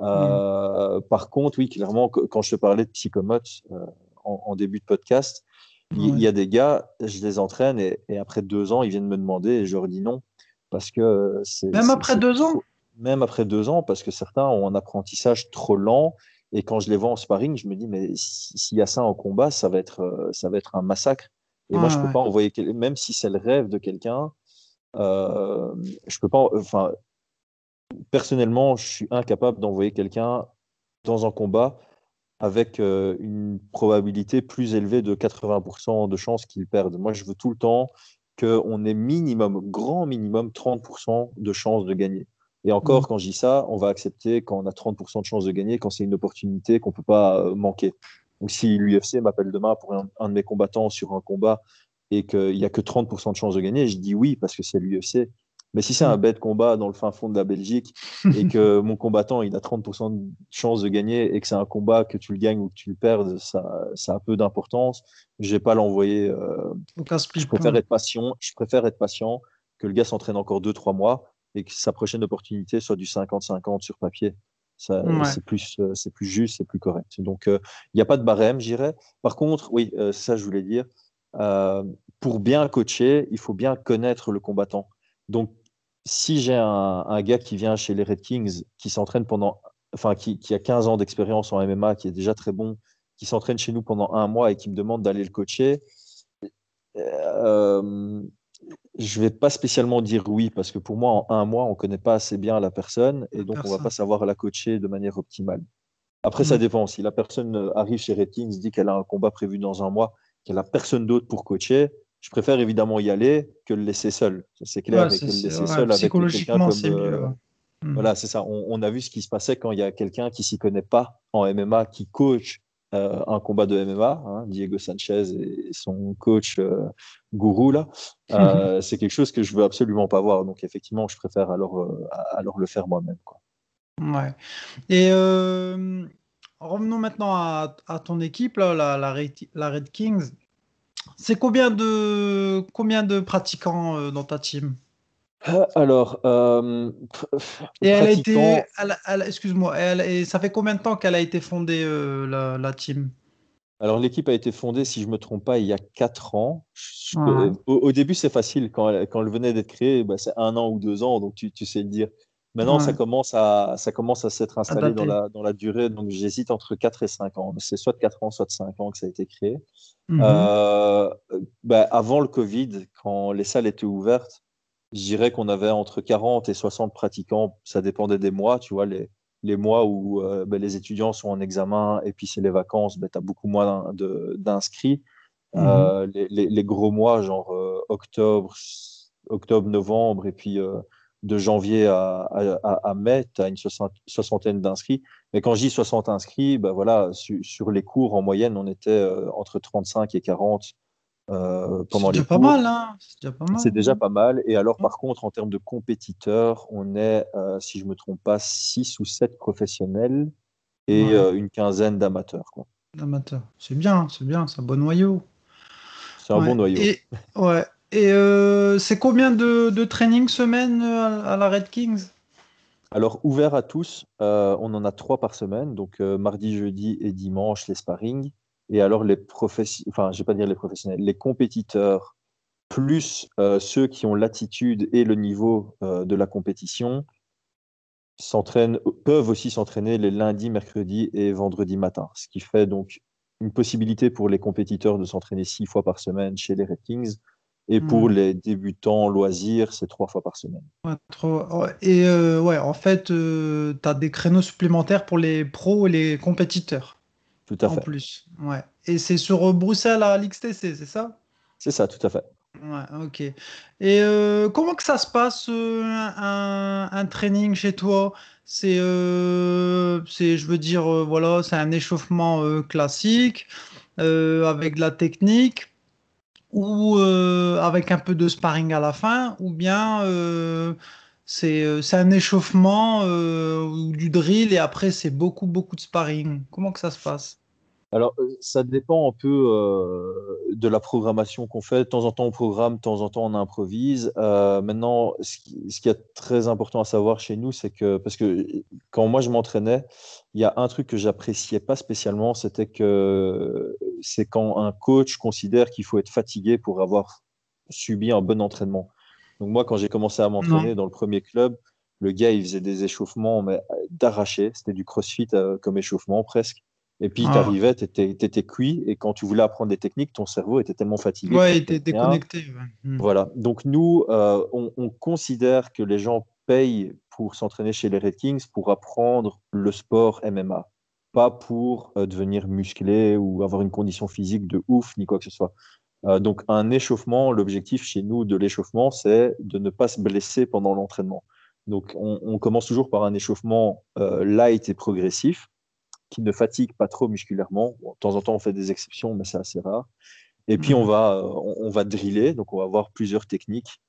Euh, Par contre, oui, clairement, quand je te parlais de psychomotes en, en début de podcast, il Ouais. y a des gars, je les entraîne et, et après deux ans, ils viennent me demander et je leur dis non parce que euh, c'est Même après deux ans Même après deux ans, parce que certains ont un apprentissage trop lent. Et quand je les vois en sparring, je me dis, mais si- s'il y a ça en combat, ça va être, euh, ça va être un massacre. Et moi, je peux ouais. pas envoyer, même si c'est le rêve de quelqu'un, euh, je peux pas, enfin, personnellement, je suis incapable d'envoyer quelqu'un dans un combat avec euh, une probabilité plus élevée de 80% de chances qu'il perde. Moi, je veux tout le temps qu'on ait minimum, grand minimum, 30% de chances de gagner. Et encore, Mhm. quand je dis ça, on va accepter quand on a 30% de chances de gagner, quand c'est une opportunité qu'on ne peut pas euh, manquer. Donc, si l'UFC m'appelle demain pour un, un de mes combattants sur un combat et qu'il n'y a que 30% de chances de gagner, je dis oui parce que c'est l'UFC. Mais si c'est un Mhm. bête combat dans le fin fond de la Belgique et que mon combattant il a 30% de chances de gagner et que c'est un combat que tu le gagnes ou que tu le perdes, ça, ça a peu d'importance. Je vais pas l'envoyer. euh, je préfère être patient. Je préfère être patient que le gars s'entraîne encore 2-3 mois et que sa prochaine opportunité soit du 50-50 sur papier. Ouais. C'est plus, euh, c'est plus juste, c'est plus correct. Donc, euh, il n'y a pas de barème, j'irais. Par contre, oui, euh, ça, je voulais dire, euh, pour bien coacher, il faut bien connaître le combattant. Donc, si j'ai un, un gars qui vient chez les Red Kings, qui s'entraîne pendant, enfin, qui, qui a 15 ans d'expérience en MMA, qui est déjà très bon, qui s'entraîne chez nous pendant un mois et qui me demande d'aller le coacher, euh, je vais pas spécialement dire oui, parce que pour moi, en un mois, on connaît pas assez bien la personne et donc on va Personne. pas savoir la coacher de manière optimale. Après, ça Mm. dépend. Si la personne arrive chez Red Kings, dit qu'elle a un combat prévu dans un mois, qu'elle a personne d'autre pour coacher, je préfère évidemment y aller que le laisser seul. C'est clair. Ouais, et que le laisser ouais, seul avec quelqu'un psychologiquement, comme, c'est mieux. euh, ouais. Mm. voilà, c'est ça. On, on a vu ce qui se passait quand il y a quelqu'un qui s'y connaît pas en MMA, qui coach euh, un combat de MMA, hein, Diego Sanchez et son coach euh, gourou là. Euh, c'est quelque chose que je veux absolument pas voir. Donc effectivement, je préfère alors, alors le faire moi-même. Ouais. Et revenons maintenant à, à ton équipe, là, la, la, Red, la Red Kings. C'est combien de, combien de pratiquants euh, dans ta team? Euh, Alors, euh, pff, Et elle a été, excuse-moi, ça fait combien de temps qu'elle a été fondée, euh, la, la team? Alors, l'équipe a été fondée, si je me trompe pas, il y a quatre ans. Je- Ouais. au, au début, c'est facile. Quand elle, quand elle venait d'être créée, bah, c'est un an ou deux ans, donc tu, tu sais le dire. Maintenant, ça commence à, ça commence à s'être installé dans la, dans la durée. Donc, j'hésite entre 4 et 5 ans. C'est soit 4 ans, soit 5 ans que ça a été créé. Mhm. Euh, bah, avant le Covid, quand les salles étaient ouvertes, je dirais qu'on avait entre 40 et 60 pratiquants. Ça dépendait des mois. Tu vois, les, les mois où euh, bah, les étudiants sont en examen et puis c'est les vacances, bah, tu as beaucoup moins d'inscrits. Mhm. Euh, les, les- les gros mois, genre octobre, octobre, novembre, et puis de janvier à, à- à- mai, tu as une soixantaine d'inscrits. Mais quand je dis 60 inscrits, ben voilà, su- sur les cours, en moyenne, on était euh, entre 35 et 40 euh, pendant les déjà pas cours. mal, hein C'est déjà pas mal. C'est déjà pas mal. Et alors, par contre, en termes de compétiteurs, on est, euh, si je me trompe pas, 6 ou 7 professionnels et Ouais. une quinzaine d'amateurs. C'est bien, c'est bien, c'est un bon noyau. C'est un Ouais. bon noyau. Et, ouais. Et euh, c'est combien de, de training semaine euh, à, la Red Kings? Alors, ouvert à tous, euh, on en a trois par semaine, donc mardi, jeudi et dimanche, les sparring. Et alors, les professionnels, enfin, je vais pas dire les professionnels, les compétiteurs, plus ceux qui ont l'attitude et le niveau de la compétition, peuvent aussi s'entraîner les lundis, mercredis et vendredis matin. Ce qui fait donc une possibilité pour les compétiteurs de s'entraîner six fois par semaine chez les Red Kings. Et pour Mhm. les débutants loisirs, c'est trois fois par semaine. Ouais, trop- ouais. Et euh, ouais, en fait, tu as des créneaux supplémentaires pour les pros et les compétiteurs Tout à en fait. plus. Ouais. Et c'est sur euh, Bruxelles à l'XTC, c'est ça? C'est ça, tout à fait. Ouais, ok. Et euh, comment que ça se passe euh, un, un training chez toi? C'est, euh, c'est, je veux dire, euh, voilà, c'est un échauffement euh, classique euh, avec de la technique ou euh, avec un peu de sparring à la fin, ou bien euh, c'est, euh, un échauffement euh, ou du drill et après c'est beaucoup beaucoup de sparring. Comment que ça se passe? Alors, euh, ça dépend un peu euh, de la programmation qu'on fait. De temps en temps, on programme, de temps en temps, on improvise. Euh, maintenant, ce qui, ce qui est très important à savoir chez nous, c'est que, parce que quand moi je m'entraînais, il y a un truc que j'appréciais pas spécialement, c'était que c'est quand un coach considère qu'il faut être fatigué pour avoir subi un bon entraînement. Donc moi, quand j'ai commencé à m'entraîner dans le premier club, le gars, il faisait des échauffements mais d'arraché. C'était du crossfit euh, comme échauffement presque. Et puis, Ah. tu arrivais, tu étais, cuit. Et quand tu voulais apprendre des techniques, ton cerveau était tellement fatigué. Ouais, il était déconnecté. ouais. Hmm. Voilà. Donc, nous, euh, on, on considère que les gens payent pour s'entraîner chez les Red Kings pour apprendre le sport MMA, pas pour euh, devenir musclé ou avoir une condition physique de ouf, ni quoi que ce soit. Euh, donc, un échauffement, l'objectif chez nous de l'échauffement, c'est de ne pas se blesser pendant l'entraînement. Donc, on, on commence toujours par un échauffement light et progressif qui ne fatigue pas trop musculairement. Bon, de temps en temps, on fait des exceptions, mais c'est assez rare. Et puis, Mhm. on va, euh, on, on va driller, donc on va avoir plusieurs techniques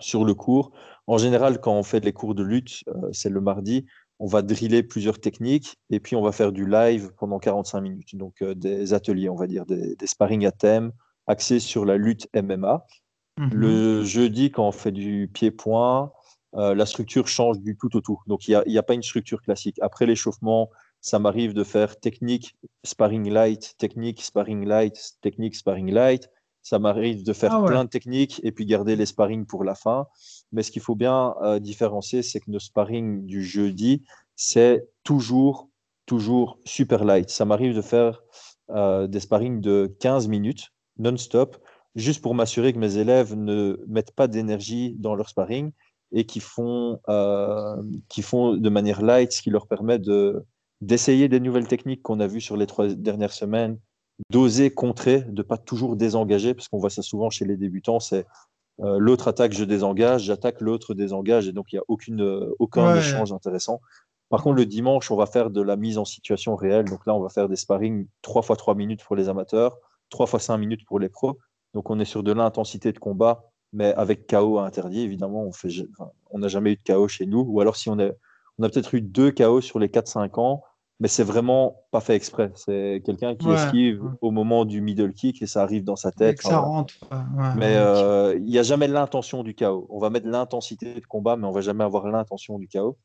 sur le cours. En général, quand on fait les cours de lutte, euh, c'est le mardi, on va driller plusieurs techniques et puis on va faire du live pendant 45 minutes. Donc, euh, des ateliers, on va dire, des, des sparring à thème axés sur la lutte MMA. Mhm. Le jeudi, quand on fait du pied-point, euh, la structure change du tout au tout. Donc, il n'y a, a pas une structure classique. Après l'échauffement, ça m'arrive de faire technique, sparring light, technique, sparring light, technique, sparring light. Ça m'arrive de faire Ah ouais. plein de techniques et puis garder les sparring pour la fin. Mais ce qu'il faut bien euh, différencier, c'est que nos sparring du jeudi, c'est toujours, toujours super light. Ça m'arrive de faire euh, des sparring de 15 minutes non-stop, juste pour m'assurer que mes élèves ne mettent pas d'énergie dans leur sparring et qui font, euh, qui font de manière light, ce qui leur permet de, d'essayer des nouvelles techniques qu'on a vues sur les trois dernières semaines, d'oser contrer, de pas toujours désengager, parce qu'on voit ça souvent chez les débutants, c'est euh, l'autre attaque, je désengage, j'attaque, l'autre désengage, et donc il n'y a aucune, euh, aucun Ouais. échange intéressant. Par contre, le dimanche, on va faire de la mise en situation réelle. Donc là, on va faire des sparring 3 fois 3 minutes pour les amateurs, 3 fois 5 minutes pour les pros. Donc on est sur de l'intensité de combat, mais avec KO interdit, évidemment. On fait, enfin, on n'a jamais eu de KO chez nous. Ou alors, si on, est, on a peut-être eu deux KO sur les 4-5 ans, mais c'est vraiment pas fait exprès. C'est quelqu'un qui Ouais, esquive au moment du middle kick et ça arrive dans sa tête. ça rentre. ouais, Mais euh, il n'y a jamais l'intention du chaos. On va mettre l'intensité de combat, mais on va jamais avoir l'intention du chaos.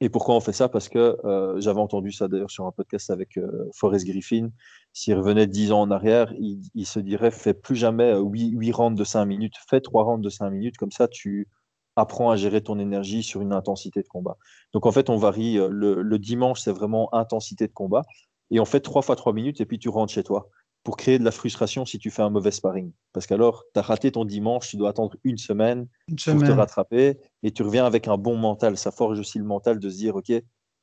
Et pourquoi on fait ça? Parce que euh, j'avais entendu ça d'ailleurs sur un podcast avec euh, Forrest Griffin. S'il revenait 10 ans en arrière, il, il se dirait fais plus jamais 8, 8 rounds de 5 minutes, fais 3 rounds de 5 minutes. Comme ça, tu apprends à gérer ton énergie sur une intensité de combat. Donc en fait, on varie. euh, Le, le dimanche, c'est vraiment intensité de combat. Et on fait 3 fois 3 minutes et puis tu rentres chez toi pour créer de la frustration si tu fais un mauvais sparring. Parce qu'alors, tu as raté ton dimanche, tu dois attendre une semaine Une pour te rattraper et tu reviens avec un bon mental. Ça forge aussi le mental de se dire, OK,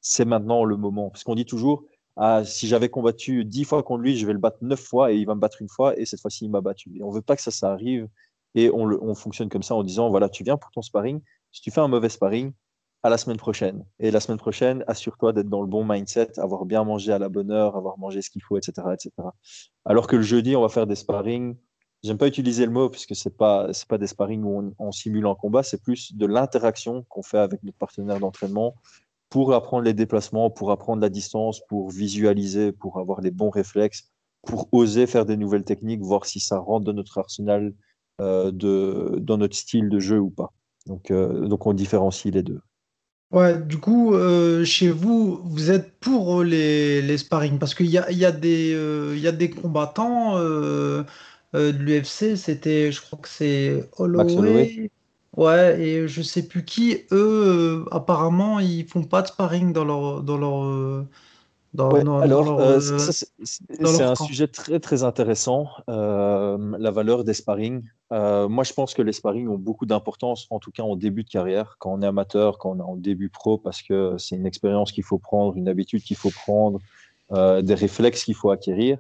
c'est maintenant le moment. Parce qu'on dit toujours, ah, si j'avais combattu dix fois contre lui, je vais le battre neuf fois et il va me battre une fois et cette fois-ci, il m'a battu. Et on veut pas que ça, ça arrive et on, le- on fonctionne comme ça en disant, voilà, tu viens pour ton sparring. Si tu fais un mauvais sparring, à la semaine prochaine. Et la semaine prochaine, assure-toi d'être dans le bon mindset, avoir bien mangé à la bonne heure, avoir mangé ce qu'il faut, etc., etc. Alors que le jeudi, on va faire des sparring. J'aime pas utiliser le mot puisque c'est pas c'est pas des sparring où on, on simule un combat, c'est plus de l'interaction qu'on fait avec notre partenaire d'entraînement pour apprendre les déplacements, pour apprendre la distance, pour visualiser, pour avoir les bons réflexes, pour oser faire des nouvelles techniques, voir si ça rentre dans notre arsenal, de, dans notre style de jeu ou pas. Donc, euh, donc on différencie les deux. Ouais, du coup, euh, chez vous, vous êtes pour les, les sparring? Parce qu'il y a, y a des, euh, y a des combattants euh, euh, de l'UFC, c'était, je crois que c'est Holloway. Holloway. Ouais, et je sais plus qui, eux, euh, apparemment, ils font pas de sparring dans leur, dans leur, euh, dans, Ouais, dans- dans alors euh, c'est un camp. sujet très très intéressant, euh, la valeur des sparring. Euh, moi, je pense que les sparring ont beaucoup d'importance, en tout cas en début de carrière, quand on est amateur, quand on est en début pro, parce que c'est une expérience qu'il faut prendre, une habitude qu'il faut prendre, des réflexes qu'il faut acquérir.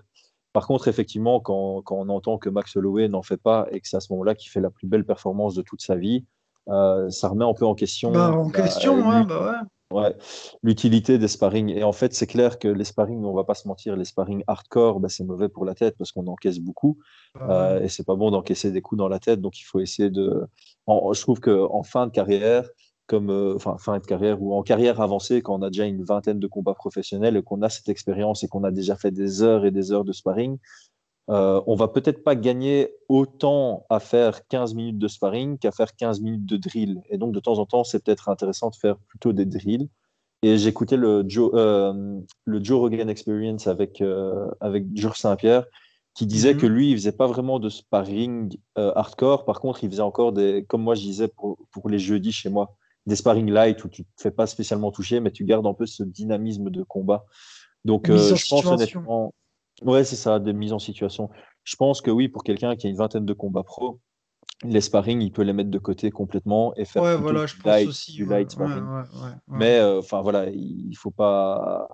Par contre, effectivement, quand, quand on entend que Max Holloway n'en fait pas et que c'est à ce moment-là qu'il fait la plus belle performance de toute sa vie, ça remet un peu en question Bah, en bah, question, ouais, l'ut- bah ouais. Ouais, l'utilité des sparring. Et en fait, c'est clair que les sparring, on va pas se mentir, les sparring hardcore, bah, c'est mauvais pour la tête parce qu'on encaisse beaucoup. Bah Euh, et c'est pas bon d'encaisser des coups dans la tête. Donc, il faut essayer de. en- je trouve qu'en fin de carrière, comme euh, enfin, fin de carrière ou en carrière avancée, quand on a déjà une vingtaine de combats professionnels et qu'on a cette expérience et qu'on a déjà fait des heures et des heures de sparring, euh, on va peut-être pas gagner autant à faire 15 minutes de sparring qu'à faire 15 minutes de drill. Et donc, de temps en temps, c'est peut-être intéressant de faire plutôt des drills. Et j'écoutais le Joe, euh, le Joe Rogan Experience avec, euh, avec Georges Saint-Pierre qui disait Mhm. que lui, il faisait pas vraiment de sparring euh, hardcore. Par contre, il faisait encore des, comme moi je disais pour, pour les jeudis chez moi, des sparring light où tu te fais pas spécialement toucher, mais tu gardes un peu ce dynamisme de combat. Donc, euh, je pense honnêtement, ouais, c'est ça, des mises en situation. Je pense que oui, pour quelqu'un qui a une vingtaine de combats pro, les sparring, il peut les mettre de côté complètement et faire Ouais, voilà, du je pense light, aussi. du ouais, light ouais, sparring. ouais, ouais, ouais. Mais euh, enfin voilà, il faut pas,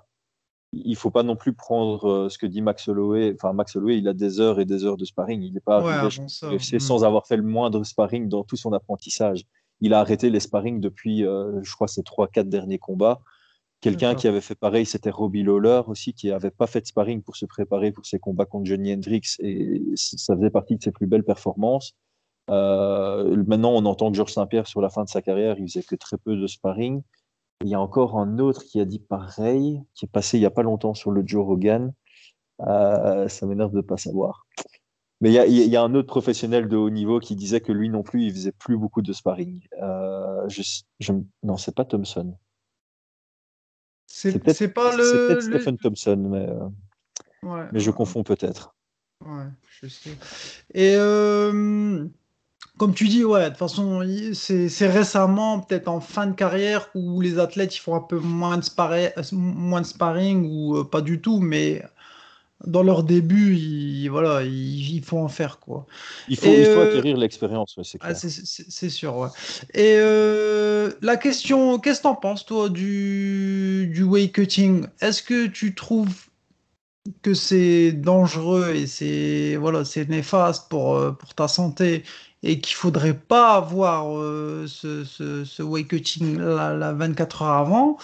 il faut pas non plus prendre euh, ce que dit Max Holloway. Enfin Max Holloway, il a des heures et des heures de sparring. Il n'est pas arrivé UFC mm. sans avoir fait le moindre sparring dans tout son apprentissage. Il a arrêté les sparring depuis, euh, je crois, ses trois, quatre derniers combats. Quelqu'un qui avait fait pareil, c'était Robbie Lawler aussi, qui n'avait pas fait de sparring pour se préparer pour ses combats contre Johnny Hendricks, et ça faisait partie de ses plus belles performances. Euh, maintenant, on entend que Georges Saint-Pierre, sur la fin de sa carrière, il faisait que très peu de sparring. Il y a encore un autre qui a dit pareil, qui est passé il n'y a pas longtemps sur le Joe Rogan. Euh, ça m'énerve de ne pas savoir. Mais il y a, il y a un autre professionnel de haut niveau qui disait que lui non plus, il faisait plus beaucoup de sparring. Euh, je, je, non, c'est pas Thompson. C'est pas le. le- Stephen Thompson, mais, euh, Ouais, mais je ouais, confonds peut-être. ouais, je sais. Et euh, comme tu dis, ouais, de toute façon, c'est récemment, peut-être en fin de carrière, où les athlètes ils font un peu moins de sparring, moins de sparring ou euh, pas du tout, mais dans leur début, ils, voilà, ils, il faut en faire quoi. Il faut, il faut euh, acquérir l'expérience, ouais, c'est Ah, c'est sûr, ouais. Et euh, la question, qu'est-ce que t'en penses, toi, du, du weight cutting? Est-ce que tu trouves que c'est dangereux et c'est voilà, c'est néfaste pour, euh, pour ta santé et qu'il faudrait pas avoir euh, ce, ce, ce weight cutting la, la 24 heures avant?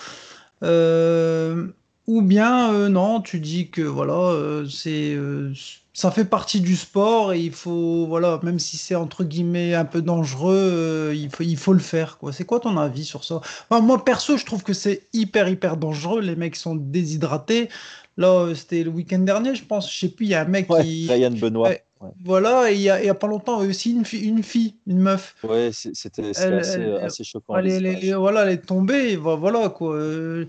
Ou bien euh, non, tu dis que voilà, euh, c'est euh, ça fait partie du sport et il faut voilà, même si c'est entre guillemets un peu dangereux, il faut il faut le faire quoi. C'est quoi ton avis sur ça? Enfin, moi perso, je trouve que c'est hyper hyper dangereux. Les mecs sont déshydratés. Là, c'était le week-end dernier, je pense. Je sais plus, il y a un mec Ouais, qui Ryan. Ouais. Ouais, voilà, et il y a, a pas longtemps aussi une fille, une fille, une meuf. Ouais, c'était assez, assez choquant. elle elle voilà, elle est tombée, et voilà quoi. Euh,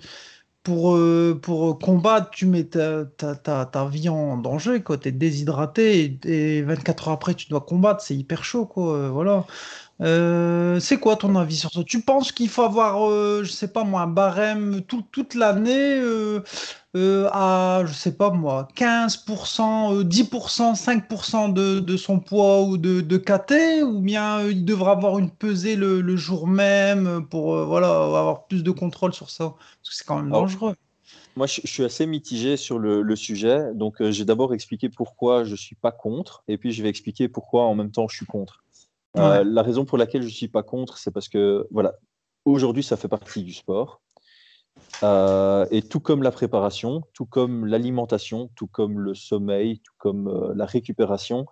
Pour, euh, pour combattre, tu mets ta, ta, ta, ta vie en danger, quoi. T'es déshydraté et, et 24 heures après, tu dois combattre. C'est hyper chaud, quoi. euh, Voilà. Euh, c'est quoi ton avis sur ça? Tu penses qu'il faut avoir, euh, je sais pas moi, un barème tout- toute l'année euh, à, je sais pas moi, 15%, euh, 10%, 5% de, de son poids ou de, de KT, ou bien euh, il devra avoir une pesée le, le jour même pour euh, voilà, avoir plus de contrôle sur ça? Parce que c'est quand même Alors, dangereux. Moi, je, je suis assez mitigé sur le, le sujet. Donc, j'ai d'abord expliqué pourquoi je suis pas contre, et puis je vais expliquer pourquoi en même temps je suis contre. Ouais. la raison pour laquelle je suis pas contre, c'est parce que voilà, aujourd'hui, ça fait partie du sport. Euh, et tout comme la préparation, tout comme l'alimentation, tout comme le sommeil, tout comme euh, la récupération,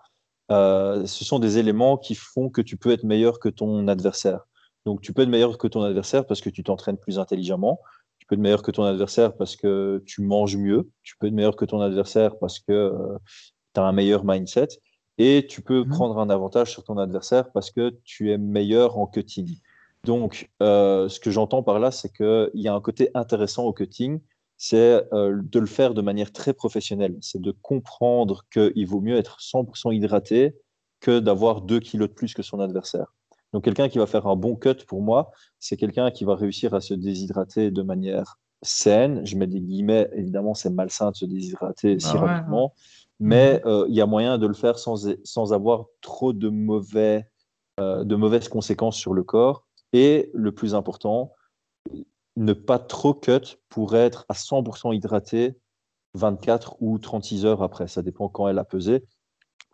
euh, ce sont des éléments qui font que tu peux être meilleur que ton adversaire. Donc, tu peux être meilleur que ton adversaire parce que tu t'entraînes plus intelligemment. Tu peux être meilleur que ton adversaire parce que tu manges mieux. Tu peux être meilleur que ton adversaire parce que tu as un meilleur mindset. Et tu peux Mhm. prendre un avantage sur ton adversaire parce que tu es meilleur en cutting. Donc, euh, ce que j'entends par là, c'est qu'il y a un côté intéressant au cutting, c'est euh, de le faire de manière très professionnelle. C'est de comprendre qu'il vaut mieux être 100% hydraté que d'avoir 2 kilos de plus que son adversaire. Donc, quelqu'un qui va faire un bon cut, pour moi, c'est quelqu'un qui va réussir à se déshydrater de manière saine. Je mets des guillemets, évidemment, c'est malsain de se déshydrater si Bah ouais, rapidement, mais euh, il y a moyen de le faire sans, sans avoir trop de, mauvais, de mauvaises conséquences sur le corps. Et le plus important, ne pas trop cut pour être à 100% hydraté 24 ou 36 heures après. Ça dépend quand elle a pesé.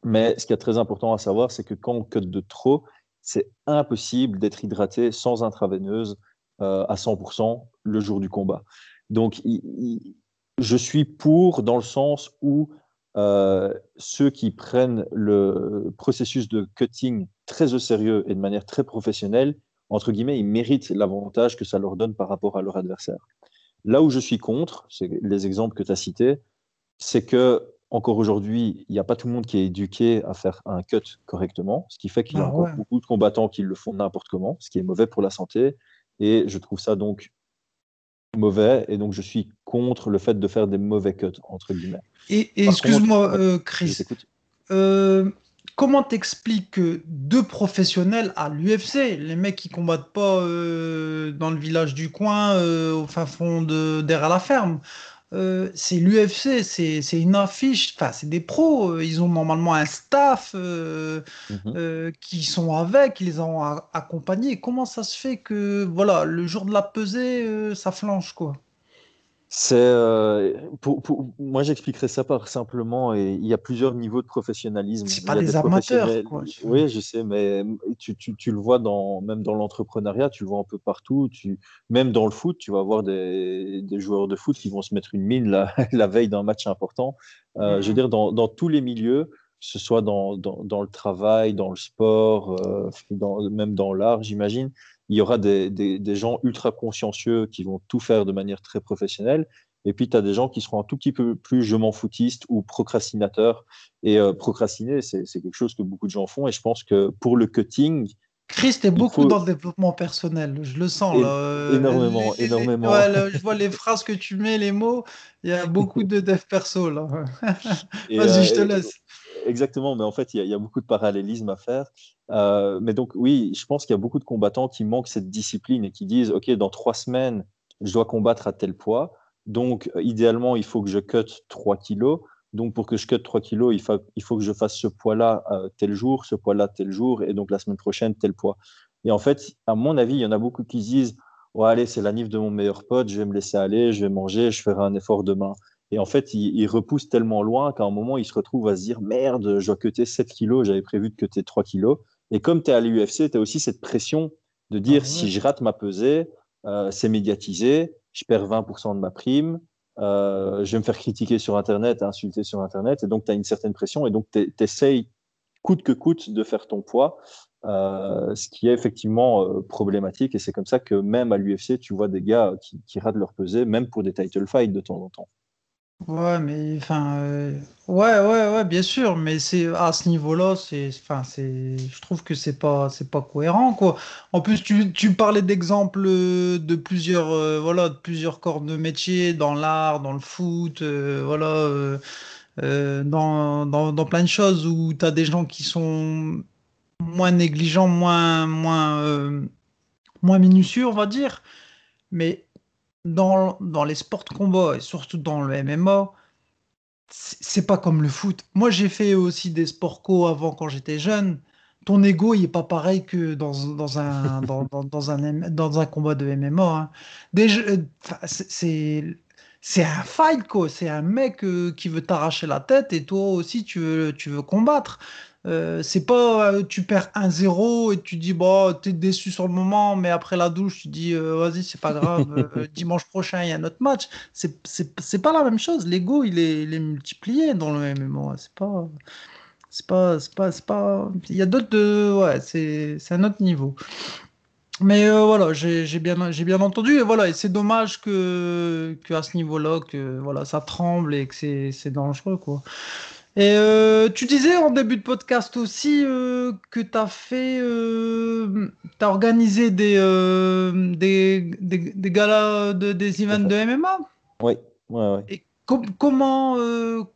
Mais ce qui est très important à savoir, c'est que quand on cut de trop, c'est impossible d'être hydraté sans intraveineuse euh, à 100% le jour du combat. Donc, je suis pour dans le sens où euh, ceux qui prennent le processus de cutting très au sérieux et de manière très professionnelle entre guillemets, ils méritent l'avantage que ça leur donne par rapport à leur adversaire. Là où je suis contre, c'est les exemples que tu as cités, c'est que encore aujourd'hui, il n'y a pas tout le monde qui est éduqué à faire un cut correctement, ce qui fait qu'il y a Ah encore beaucoup de combattants qui le font n'importe comment, ce qui est mauvais pour la santé. Et je trouve ça donc mauvais. Et donc, je suis contre le fait de faire des mauvais cuts, entre guillemets. Et, excuse-moi, euh, Je Chris, euh, comment t'expliques que deux professionnels à l'UFC, les mecs qui combattent pas euh, dans le village du coin, euh, au fin fond de derrière la ferme, euh, c'est l'UFC, c'est une affiche, enfin c'est des pros, ils ont normalement un staff euh, Mhm. euh, qui sont avec, ils les ont accompagnés. Comment ça se fait que voilà, le jour de la pesée, ça flanche quoi? C'est euh, pour, pour- moi j'expliquerai ça par simplement et il y a plusieurs niveaux de professionnalisme. C'est pas des amateurs, quoi, Oui, je sais, mais tu, tu, tu le vois dans même dans l'entrepreneuriat, tu le vois un peu partout. Tu même dans le foot, tu vas avoir des, des joueurs de foot qui vont se mettre une mine la, la veille d'un match important. Euh, Je veux Mhm. dire dans, dans tous les milieux, que ce soit dans, dans, dans le travail, dans le sport, euh, dans, même dans l'art, j'imagine il y aura des, des, des gens ultra consciencieux qui vont tout faire de manière très professionnelle. Et puis, tu as des gens qui seront un tout petit peu plus je m'en foutiste ou procrastinateurs. Et euh, procrastiner, c'est quelque chose que beaucoup de gens font. Et je pense que pour le cutting, Chris, t'es beaucoup faut- dans le développement personnel, je le sens É- là. euh, énormément, les- énormément. ouais, là, je vois les phrases que tu mets, les mots, il y a beaucoup de dev perso là. Vas-y, euh, je te et- laisse. Exactement, mais en fait, il y, y a beaucoup de parallélisme à faire. Euh, mais donc, oui, je pense qu'il y a beaucoup de combattants qui manquent cette discipline et qui disent, OK, dans trois semaines, je dois combattre à tel poids. Donc, euh, idéalement, il faut que je cut 3 kilos. Donc, pour que je cut 3 kilos, il faut, que je fasse ce poids-là euh, tel jour, ce poids-là tel jour, et donc la semaine prochaine, tel poids. Et en fait, à mon avis, il y en a beaucoup qui se disent, ouais, allez, c'est la nif de mon meilleur pote, je vais me laisser aller, je vais manger, je ferai un effort demain. Et en fait, il, il repousse tellement loin qu'à un moment, il se retrouve à se dire Merde, je dois cuter 7 kilos, j'avais prévu de cuter 3 kilos. Et comme tu es à l'UFC, tu as aussi cette pression de dire Ah. Si je rate ma pesée, euh, c'est médiatisé, je perds 20% de ma prime, euh, je vais me faire critiquer sur Internet, insulter sur Internet. Et donc, tu as une certaine pression et donc tu essayes coûte que coûte de faire ton poids, euh, ce qui est effectivement euh, problématique. Et c'est comme ça que même à l'UFC, tu vois des gars qui, qui ratent leur pesée, même pour des title fights de temps en temps. Ouais, mais enfin, euh, ouais, ouais, ouais, bien sûr, mais c'est à ce niveau-là, c'est, enfin, c'est, je trouve que c'est pas, c'est pas cohérent, quoi. En plus, tu, tu parlais d'exemples euh, de plusieurs, euh, voilà, de plusieurs corps de métier dans l'art, dans le foot, voilà, dans, dans, dans plein de choses où tu as des gens qui sont moins négligents, moins, moins, moins minutieux, on va dire, mais dans, les sports de combat et surtout dans le MMA, c'est pas comme le foot. Moi, j'ai fait aussi des sports co avant quand j'étais jeune. Ton ego, il est pas pareil que dans, dans un, dans, un, dans un combat de MMA. hein. Euh, c'est- c'est un fight, quoi. C'est un mec euh, qui veut t'arracher la tête et toi aussi, tu veux, tu veux combattre. Euh, c'est pas euh, tu perds 1-0 et tu dis bah t'es déçu sur le moment mais après la douche tu dis euh, vas-y c'est pas grave dimanche prochain il y a un autre match. C'est c'est c'est pas la même chose. L'ego il est, il est multiplié dans le MMA c'est pas c'est pas c'est pas c'est pas il y a d'autres ouais c'est c'est un autre niveau. Mais euh, voilà j'ai j'ai bien j'ai bien entendu et voilà et c'est dommage que que à ce niveau-là que voilà ça tremble et que c'est c'est dangereux quoi et euh, tu disais en début de podcast aussi euh, que tu as fait, euh, tu as organisé des, euh, des, des, des galas, de, des events de MMA. Oui, ouais, ouais. Et com- comment,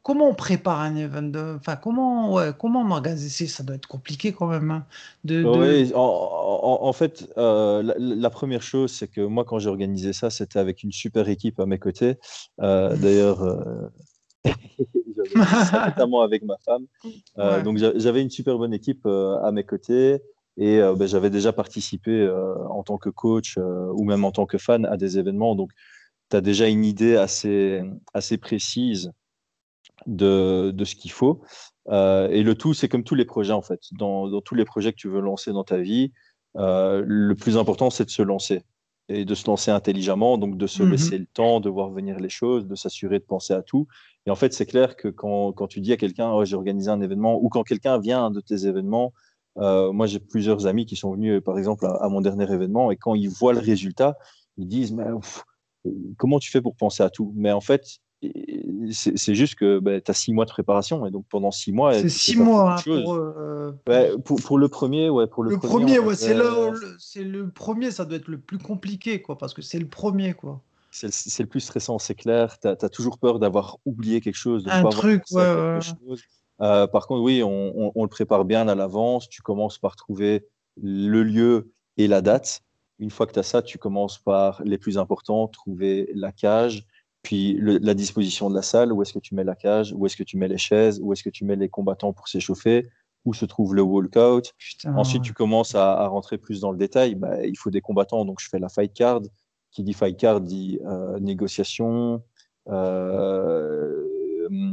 comment on prépare un event de, enfin, comment, ouais, comment on organise? Ça? Doit être compliqué quand même. hein, de, de- Oui, en, en- en fait, la, la première chose, c'est que moi, quand j'ai organisé ça, c'était avec une super équipe à mes côtés. Euh, Mm. D'ailleurs, notamment avec ma femme. Euh, Ouais. Donc, j'a- j'avais une super bonne équipe euh, à mes côtés et euh, ben, j'avais déjà participé euh, en tant que coach euh, ou même en tant que fan à des événements. Donc, tu as déjà une idée assez, assez précise de, de ce qu'il faut. Et le tout, c'est comme tous les projets, en fait. Dans, dans tous les projets que tu veux lancer dans ta vie, le plus important, c'est de se lancer. Et de se lancer intelligemment, donc de se Mhm. laisser le temps de voir venir les choses, de s'assurer de penser à tout. Et en fait, c'est clair que quand, quand tu dis à quelqu'un, oh, j'ai organisé un événement, ou quand quelqu'un vient à un de tes événements, Euh, moi, j'ai plusieurs amis qui sont venus, par exemple, à, à, mon dernier événement, et quand ils voient le résultat, ils disent, mais pff, comment tu fais pour penser à tout? Mais en fait, c'est juste que bah, tu as six mois de préparation et donc pendant six mois c'est six mois hein, pour, euh, ouais, pour, pour, le premier ouais pour le, le premier, ouais, c'est le, premier ça doit être le plus compliqué quoi parce que c'est le premier quoi. C'est le, le, plus stressant c'est clair. Tu as, as, toujours peur d'avoir oublié quelque chose de un pas truc ouais, euh, par contre oui on, on, on, le prépare bien à l'avance. Tu commences par trouver le lieu et la date. Une fois que tu as ça tu commences par les plus importants trouver la cage puis le, la disposition de la salle, où est-ce que tu mets la cage, où est-ce que tu mets les chaises, où est-ce que tu mets les combattants pour s'échauffer, où se trouve le walkout. Ensuite, tu commences à, à, rentrer plus dans le détail. Bah, il faut des combattants, donc je fais la fight card. Qui dit fight card dit euh, négociation, euh,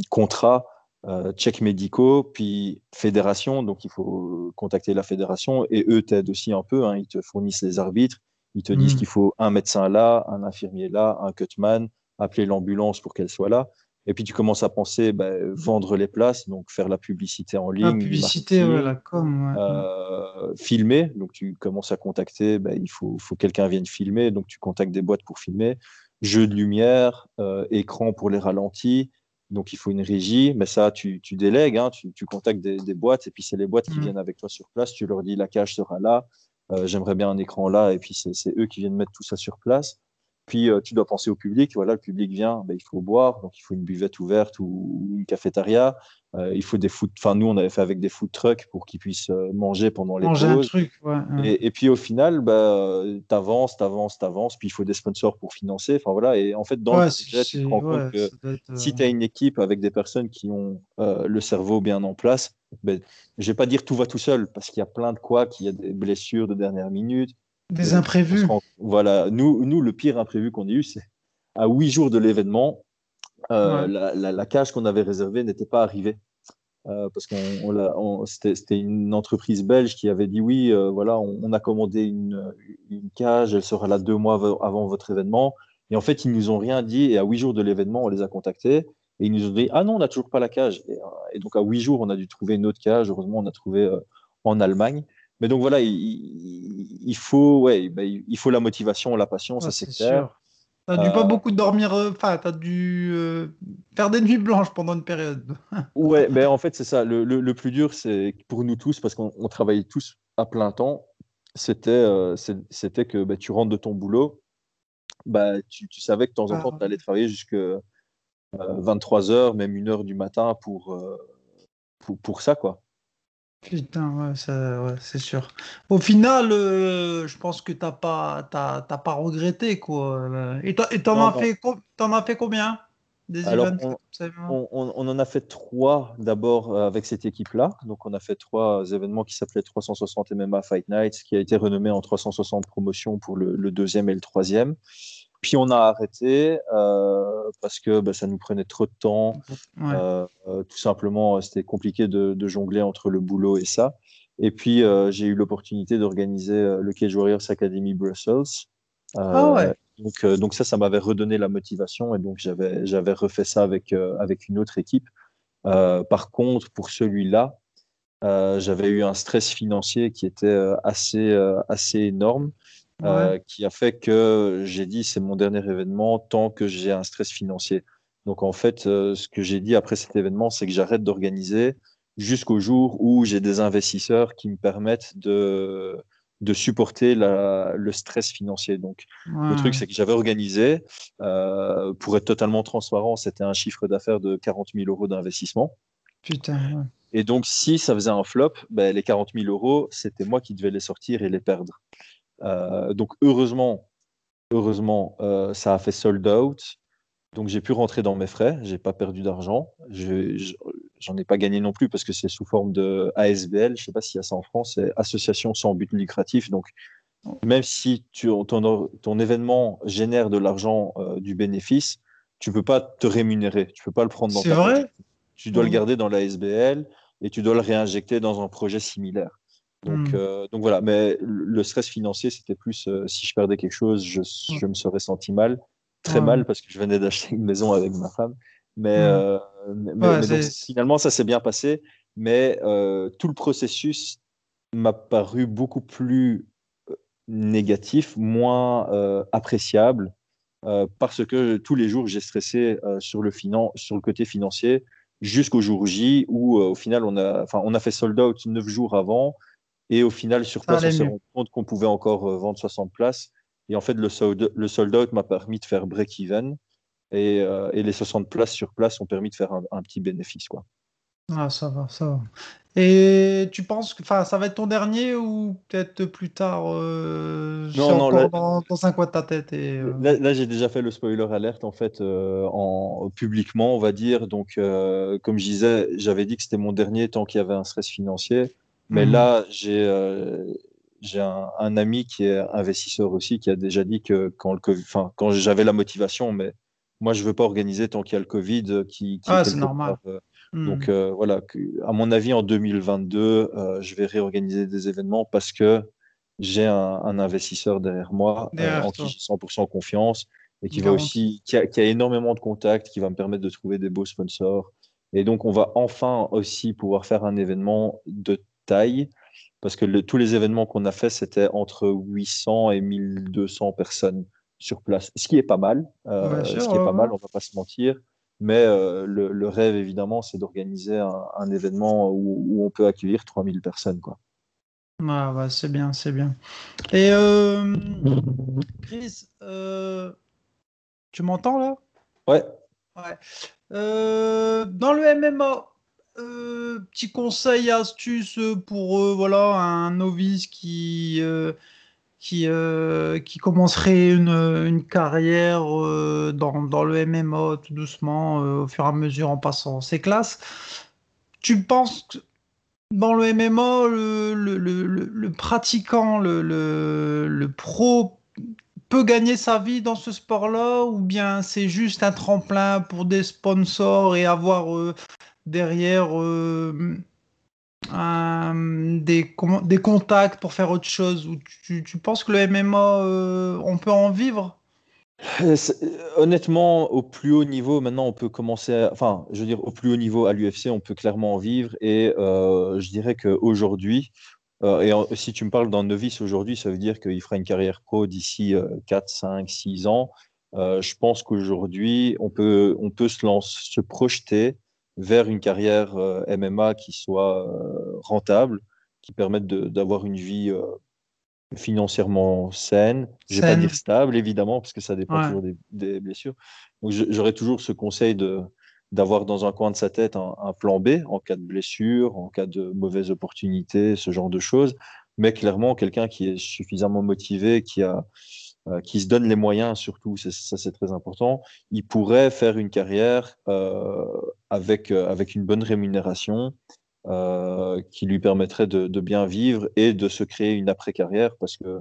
contrat, euh, chèques médicaux, puis fédération. Donc il faut contacter la fédération et eux t'aident aussi un peu. Hein, ils te fournissent les arbitres. Ils te mmh. disent qu'il faut un médecin là, un infirmier là, un cutman, appeler l'ambulance pour qu'elle soit là. Et puis tu commences à penser bah, vendre les places, donc faire la publicité en ligne. La publicité, ouais, la com. Ouais. Euh, filmer, donc tu commences à contacter, bah, il faut, faut que quelqu'un vienne filmer, donc tu contactes des boîtes pour filmer. Jeu de lumière, euh, écran pour les ralentis, donc il faut une régie, mais ça tu, tu délègues, hein, tu, tu, contactes des, des, boîtes, et puis c'est les boîtes qui mmh. viennent avec toi sur place, tu leur dis la cage sera là, euh, j'aimerais bien un écran là, et puis c'est eux qui viennent mettre tout ça sur place. Puis euh, tu dois penser au public. Voilà, le public vient, ben, il faut boire, donc il faut une buvette ouverte ou, une cafétéria. Euh, il faut des food. Enfin, nous, on avait fait avec des food trucks pour qu'ils puissent euh, manger pendant les manger pauses. Un truc, ouais, ouais. Et, et, puis au final, bah, t'avances, t'avances, t'avances. Puis il faut des sponsors pour financer. Enfin voilà. Et en fait, dans ouais, le projet, tu te rends compte que être, si tu as une équipe avec des personnes qui ont le cerveau bien en place, ben, je vais pas dire tout va tout seul parce qu'il y a plein de quoi, qu'il y a des blessures de dernière minute. Des imprévus. Rend, voilà, nous, nous, le pire imprévu qu'on ait eu, c'est à huit jours de l'événement, euh, ouais. la, la, la, cage qu'on avait réservée n'était pas arrivée. Euh, parce qu'on c'était une entreprise belge qui avait dit oui, euh, voilà, on, on, a commandé une, une, cage, elle sera là deux mois avant votre événement. Et en fait, ils nous ont rien dit. Et à huit jours de l'événement, on les a contactés et ils nous ont dit ah non, on n'a toujours pas la cage. Et, et, donc à huit jours, on a dû trouver une autre cage. Heureusement, on a trouvé en Allemagne. Mais donc voilà, il, il, faut, ouais, bah, il faut la motivation, la passion, ça c'est clair. T'as dû euh... pas beaucoup dormir, enfin, t'as dû euh, faire des nuits blanches pendant une période. ouais, ben en fait c'est ça. Le, le, le, plus dur, c'est pour nous tous, parce qu'on travaillait tous à plein temps, c'était euh, c'était que bah, tu rentres de ton boulot, bah, tu, tu savais que de temps en temps, ah. tu allais travailler jusqu'à 23h, même 1h du matin pour, euh, pour, pour ça, quoi. Putain, ouais, ouais c'est sûr. Au final, euh, je pense que t'as pas, t'as, pas regretté quoi. Et t'en as fait, t'en as fait combien des Alors, events, on, on, on, en a fait trois d'abord euh, avec cette équipe-là. Donc, on a fait trois événements qui s'appelaient 360 MMA Fight Nights, qui a été renommé en 360 promotions pour le, le deuxième et le troisième. Puis on a arrêté euh, parce que bah, ça nous prenait trop de temps. Ouais. Euh, tout simplement, c'était compliqué de, de, jongler entre le boulot et ça. Et puis euh, j'ai eu l'opportunité d'organiser euh, le Cage Warriors Academy Brussels. ah ouais. Donc, donc ça, ça m'avait redonné la motivation et donc j'avais refait ça avec avec une autre équipe. par contre, pour celui-là, j'avais eu un stress financier qui était assez assez énorme. Ouais. Euh, qui a fait que j'ai dit c'est mon dernier événement tant que j'ai un stress financier. Donc en fait, euh, ce que j'ai dit après cet événement, c'est que j'arrête d'organiser jusqu'au jour où j'ai des investisseurs qui me permettent de, de supporter la, le stress financier. Donc ouais. le truc, c'est que j'avais organisé, euh, pour être totalement transparent, c'était un chiffre d'affaires de 40 000 euros d'investissement. Putain. Ouais. Et donc si ça faisait un flop, ben, les 40 000 euros, c'était moi qui devais les sortir et les perdre. Euh, donc heureusement, heureusement, euh, ça a fait sold out. Donc j'ai pu rentrer dans mes frais, j'ai pas perdu d'argent, j'en ai pas gagné non plus parce que c'est sous forme de ASBL, je sais pas s'il y a ça en France, c'est association sans but lucratif. Donc même si tu, ton, ton événement génère de l'argent euh, du bénéfice, tu peux pas te rémunérer, tu peux pas le prendre dans ta vrai? Tu dois mmh. le garder dans l'ASBL et tu dois le réinjecter dans un projet similaire. Donc, mmh. euh, donc voilà, mais le stress financier, c'était plus euh, si je perdais quelque chose, je, je, me serais senti mal, très mmh. mal, parce que je venais d'acheter une maison avec ma femme. Mais, mmh. euh, mais, ouais, mais donc, finalement, ça s'est bien passé. Mais euh, tout le processus m'a paru beaucoup plus euh, négatif, moins euh, appréciable, euh, parce que tous les jours, j'ai stressé euh, sur, le finan- sur le côté financier jusqu'au jour J, où euh, au final, on a, enfin, on a fait sold out neuf jours avant, et au final, sur place, on allait s'est rendu compte qu'on pouvait encore euh, vendre 60 places. Et en fait, le sold, le sold out m'a permis de faire break-even, et, euh, et les 60 places sur place ont permis de faire un, un petit bénéfice. Quoi. Ah, ça va, ça va. Et tu penses que ça va être ton dernier ou peut-être plus tard euh, Non, non, là- dans, dans un coin de ta tête et, euh, Là, là, j'ai déjà fait le spoiler alerte en fait euh, en, publiquement, on va dire. Donc, comme je disais, j'avais dit que c'était mon dernier tant qu'il y avait un stress financier. Mais Mhm. là, j'ai euh, un, un ami qui est investisseur aussi qui a déjà dit que quand le Covid, enfin, quand j'avais la motivation, mais moi, je veux pas organiser tant qu'il y a le Covid euh, qui, qui Ah, est c'est normal. part, euh, hmm. donc euh, voilà, à mon avis, en 2022, euh, je vais réorganiser des événements parce que j'ai un, un investisseur derrière moi Derrière en qui j'ai 100% confiance et qui va aussi, qui a, qui a énormément de contacts, qui va me permettre de trouver des beaux sponsors. Et donc, on va enfin aussi pouvoir faire un événement de taille parce que le- tous les événements qu'on a fait, c'était entre 800 et 1200 personnes sur place, ce qui est pas mal, euh, ce qui est ouais, pas mal, ouais. on va pas se mentir. Mais euh, le, le rêve, évidemment, c'est d'organiser un, un événement où, où on peut accueillir 3000 personnes. Quoi. Ouais, ouais, c'est bien, c'est bien. Et euh, Chris, euh, tu m'entends là? Ouais, Euh, dans le MMA, euh, petit conseil, astuce pour euh, voilà, un novice qui, euh, qui, euh, qui commencerait une, une carrière euh, dans, dans le MMA tout doucement, euh, au fur et à mesure en passant ses classes. Tu penses que dans le MMA, le, le, le, le- pratiquant, le, pro peut gagner sa vie dans ce sport-là ou bien c'est juste un tremplin pour des sponsors et avoir euh, derrière euh, des, contacts pour faire autre chose ou tu, penses que le MMA, euh, on peut en vivre? Euh, Honnêtement, au plus haut niveau, maintenant, on peut commencer, enfin, je veux dire, au plus haut niveau à l'UFC, on peut clairement en vivre. Et je dirais qu'aujourd'hui, et si tu me parles d'un novice aujourd'hui, ça veut dire qu'il fera une carrière pro d'ici euh, 4, 5, 6 ans. Je pense qu'aujourd'hui, on peut, on peut se lancer, se projeter vers une carrière euh, MMA qui soit euh, rentable, qui permette d'avoir une vie euh, financièrement saine. Je vais pas dire stable, évidemment, parce que ça dépend Ouais. toujours des, des blessures. Donc, j'aurais toujours ce conseil de d'avoir dans un coin de sa tête un, un plan B en cas de blessure, en cas de mauvaise opportunité, ce genre de choses. Mais clairement, quelqu'un qui est suffisamment motivé, qui a, euh, qui se donne les moyens, surtout, ça c'est très important, il pourrait faire une carrière euh, avec, euh, avec une bonne rémunération qui lui permettrait de, bien vivre et de se créer une après-carrière parce que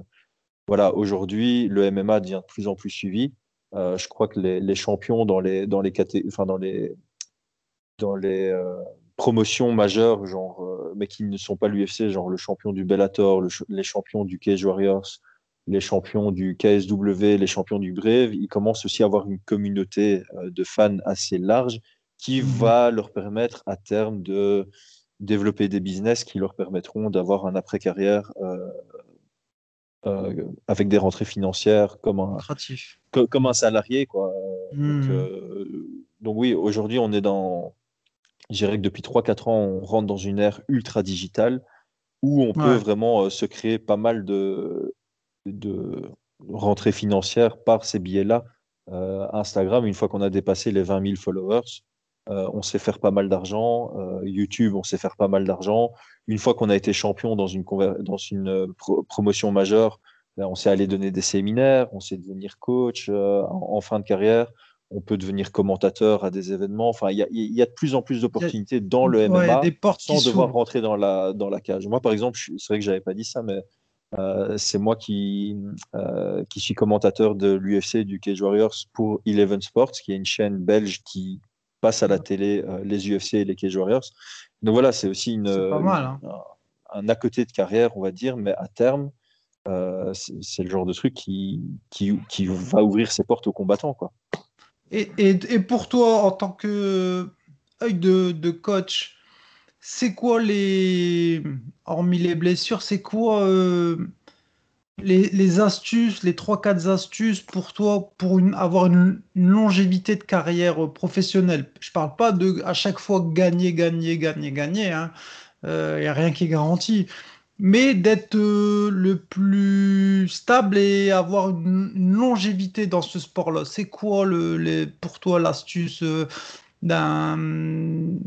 voilà, aujourd'hui, le MMA devient de plus en plus suivi. Je crois que les, les champions dans les, dans les, enfin, dans les, dans les promotions majeures, genre, mais qui ne sont pas l'UFC, genre le champion du Bellator, les champions du Cage Warriors, les champions du KSW, les champions du Brave, ils commencent aussi à avoir une communauté euh, de fans assez large qui Mhm. va leur permettre à terme de développer des business qui leur permettront d'avoir un après-carrière euh, euh, avec des rentrées financières comme un, co- comme un salarié, quoi. Hmm. Donc, euh, donc oui, aujourd'hui, on est dans, je dirais que depuis 3-4 ans, on rentre dans une ère ultra digitale où on peut vraiment se créer pas mal de, de rentrées financières par ces billets-là. Euh, Instagram, une fois qu'on a dépassé les 20 000 followers, euh, on sait faire pas mal d'argent. Euh, YouTube, on sait faire pas mal d'argent. Une fois qu'on a été champion dans une, dans une pro- promotion majeure, ben, on sait aller donner des séminaires, on sait devenir coach en, en fin de carrière. On peut devenir commentateur à des événements. Enfin, il y a, il y a de plus en plus d'opportunités dans le Ouais, MMA des portes sans devoir rentrer dans la, dans la cage. Moi, par exemple, c'est vrai que j'avais pas dit ça, mais euh, c'est moi qui, euh, qui suis commentateur de l'UFC et du Cage Warriors pour Eleven Sports, qui est une chaîne belge qui passe à la télé euh, les UFC et les Cage Warriors. Donc voilà, c'est aussi une, C'est pas mal, hein. un, un à côté de carrière, on va dire, mais à terme, c'est c'est le genre de truc qui, qui, qui va ouvrir ses portes aux combattants. Quoi. Et, et, et pour toi, en tant que œil de, de coach, c'est quoi les, hormis les blessures, c'est quoi euh, les, astuces, les 3-4 astuces pour toi pour avoir une, longévité de carrière euh, professionnelle? Je parle pas de à chaque fois gagner, gagner, gagner, gagner, hein. Il n'y a rien qui est garanti. Mais d'être euh, le plus stable et avoir une, longévité dans ce sport-là. C'est quoi le, les- pour toi l'astuce euh, d'un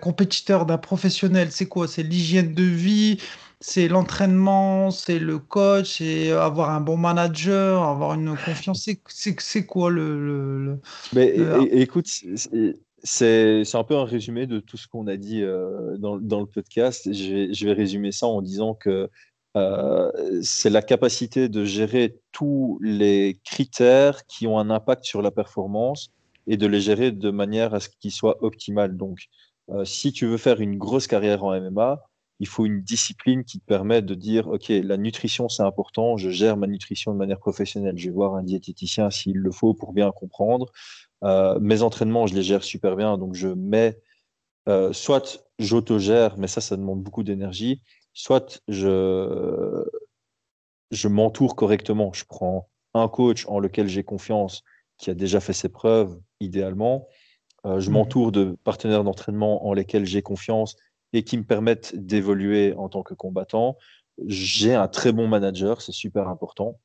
compétiteur, d'un professionnel? C'est quoi? C'est l'hygiène de vie, c'est l'entraînement, c'est le coach, c'est avoir un bon manager, avoir une confiance? C'est quoi le, le- le- Mais le- écoute, c'est un peu un résumé de tout ce qu'on a dit euh, dans, dans le podcast. Je vais, je vais résumer ça en disant que euh, c'est la capacité de gérer tous les critères qui ont un impact sur la performance et de les gérer de manière à ce qu'ils soient optimales. Donc, euh, si tu veux faire une grosse carrière en MMA, il faut une discipline qui te permet de dire, OK, la nutrition, c'est important, je gère ma nutrition de manière professionnelle. Je vais voir un diététicien s'il le faut pour bien comprendre. Euh, mes entraînements, je les gère super bien, donc je mets, euh, soit j'autogère, mais ça, ça demande beaucoup d'énergie, soit je, je m'entoure correctement. Je prends un coach en lequel j'ai confiance, qui a déjà fait ses preuves, idéalement. Euh, je Mhm. m'entoure de partenaires d'entraînement en lesquels j'ai confiance et qui me permettent d'évoluer en tant que combattant. J'ai un très bon manager, c'est super important.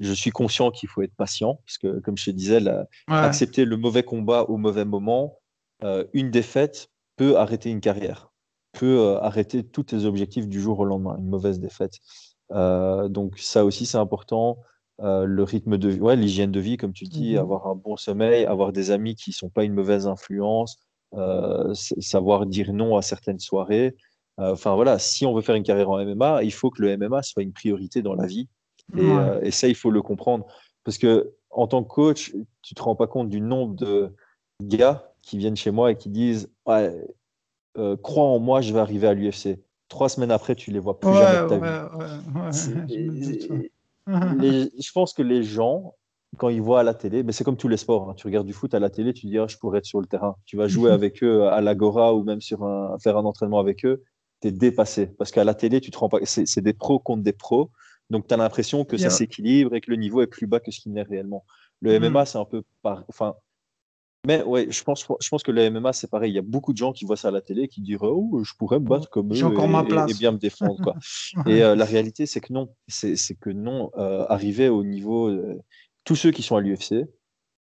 Je suis conscient qu'il faut être patient, parce que, comme je te disais, la- Ouais. accepter le mauvais combat au mauvais moment, euh, une défaite peut arrêter une carrière, peut euh, arrêter tous tes objectifs du jour au lendemain, une mauvaise défaite. Donc ça aussi, c'est important. Euh, le rythme de vie, ouais, l'hygiène de vie, comme tu dis, Mhm. avoir un bon sommeil, avoir des amis qui sont pas une mauvaise influence, euh, savoir dire non à certaines soirées. Euh, Enfin voilà, si on veut faire une carrière en MMA, il faut que le MMA soit une priorité dans la vie. Et, ça, il faut le comprendre. Parce que en tant que coach, tu te rends pas compte du nombre de gars qui viennent chez moi et qui disent ouais, crois en moi, je vais arriver à l'UFC. Trois semaines après, tu les vois plus Ouais, jamais de ta vie. C'est- je les- pense que les gens, quand ils voient à la télé, mais c'est comme tous les sports, hein, tu regardes du foot à la télé, tu dis ah, je pourrais être sur le terrain. Tu vas jouer avec eux à l'Agora ou même sur un, faire un entraînement avec eux, tu es dépassé. Parce qu'à la télé, tu te rends pas, c'est c'est des pros contre des pros. Donc tu as l'impression que ça s'équilibre et que le niveau est plus bas que ce qu'il n'est réellement. Le Mm. MMA, c'est un peu par. Enfin, mais ouais, je pense, je pense que le MMA, c'est pareil. Il y a beaucoup de gens qui voient ça à la télé qui disent Oh, je pourrais me battre comme eux ma et- et- place. et bien me défendre. Quoi. Et euh, la réalité, c'est que non. C'est que non. Euh, arriver au niveau. euh, tous ceux qui sont à l'UFC,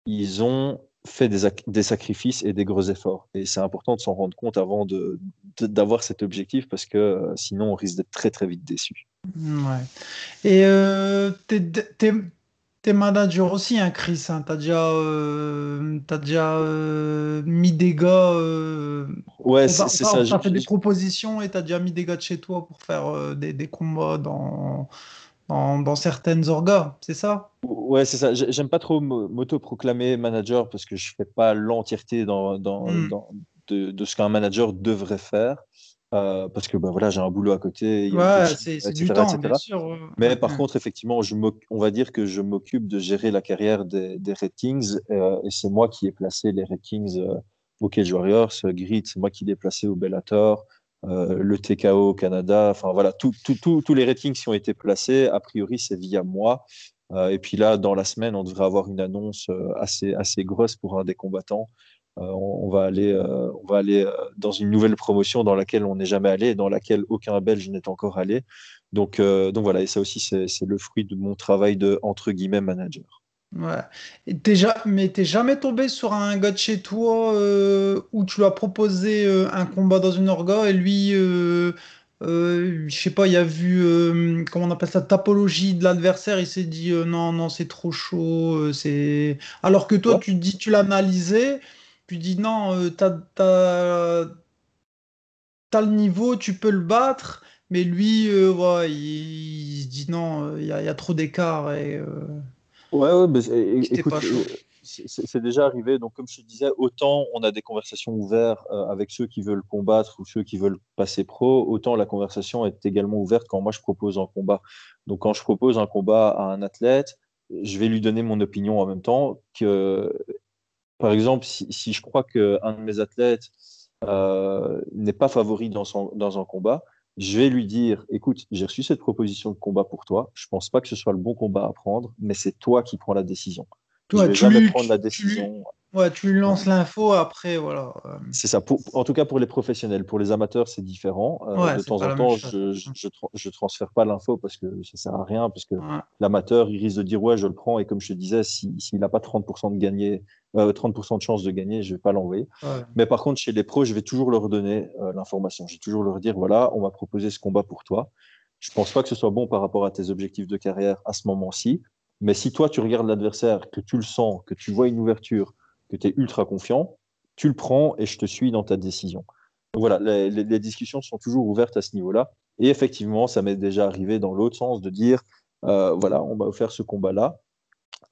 ils ont fait des, ac- des sacrifices et des gros efforts. Et c'est important de s'en rendre compte avant de- de- d'avoir cet objectif parce que euh, sinon, on risque d'être très, très vite déçu. Ouais. Et t'es, t'es, manager aussi, hein, Chris. Hein, t'as déjà, euh, t'as déjà euh, mis des gars. euh, Ouais, c'est ça. on t'a Je- fait des propositions et t'as déjà mis des gars de chez toi pour faire des, des combats dans, dans, dans certaines orgas, c'est ça? Ouais, c'est ça. J'ai- J'aime pas trop m'auto-proclamer manager parce que je fais pas l'entièreté dans, dans, Hmm. dans- de, de ce qu'un manager devrait faire. Euh, parce que bah, voilà, j'ai un boulot à côté, Ouais, c'est, du temps, bien sûr. Mais par ouais. contre, effectivement, je on va dire que je m'occupe de gérer la carrière des, des Red Kings euh, et c'est moi qui ai placé les Red Kings euh, au Cage Warriors, euh, Grit, c'est moi qui l'ai placé au Bellator, le TKO au Canada, enfin voilà, tous les Red Kings qui ont été placés, a priori, c'est via moi. Et puis là, dans la semaine, on devrait avoir une annonce assez, assez grosse pour un des combattants. Euh, on, va aller, euh, on va aller euh, dans une nouvelle promotion dans laquelle on n'est jamais allé, et dans laquelle aucun Belge n'est encore allé. Donc, donc voilà, et ça aussi, c'est le fruit de mon travail de, entre guillemets, manager. Ouais. Et ja- mais t'es jamais tombé sur un gars de chez toi euh, où tu lui as proposé euh, un combat dans une orga et lui, euh, je sais pas, il a vu, comment on appelle ça, tapologie de l'adversaire, il s'est dit non, non, c'est trop chaud, c'est... Alors que toi, Ouais. tu dis, tu l'as analysé, tu dis non, euh, t'as, t'as, t'as le niveau, tu peux le battre, mais lui, euh, ouais, il, il se dit non, euh, il y a, il y a trop d'écart et... euh, Ouais, ouais, mais, C'était écoute, euh, c'est c'est- c'est déjà arrivé. Donc, comme je te disais, autant on a des conversations ouvertes euh, avec ceux qui veulent combattre ou ceux qui veulent passer pro, autant la conversation est également ouverte quand moi je propose un combat. Donc, quand je propose un combat à un athlète, je vais lui donner mon opinion en même temps que, par exemple, si, si je crois qu'un de mes athlètes euh, n'est pas favori dans, son, dans un combat, je vais lui dire, écoute, j'ai reçu cette proposition de combat pour toi. Je pense pas que ce soit le bon combat à prendre, mais c'est toi qui prends la décision. Toi, je vais tu jamais prendre la tu- décision. Ouais, tu lances l'info après, voilà. Euh, C'est ça. Pour- en tout cas, pour les professionnels. Pour les amateurs, c'est différent. Euh, Ouais, de temps en temps, je, je, je, tra- je transfère pas l'info parce que ça sert à rien, parce que ouais. l'amateur, il risque de dire ouais, je le prends. Et comme je te disais, si- s'il n'a pas 30% de gagner, euh, 30% de chance de gagner, je vais pas l'envoyer. Mais par contre, chez les pros, je vais toujours leur donner euh, l'information. Je vais toujours leur dire voilà, on m'a proposé ce combat pour toi. Je pense pas que ce soit bon par rapport à tes objectifs de carrière à ce moment-ci. Mais si toi, tu regardes l'adversaire, que tu le sens, que tu vois une ouverture, que tu es ultra confiant, tu le prends et je te suis dans ta décision. Voilà, les, discussions sont toujours ouvertes à ce niveau-là. Et effectivement, ça m'est déjà arrivé dans l'autre sens de dire euh, voilà, on m'a offert ce combat-là.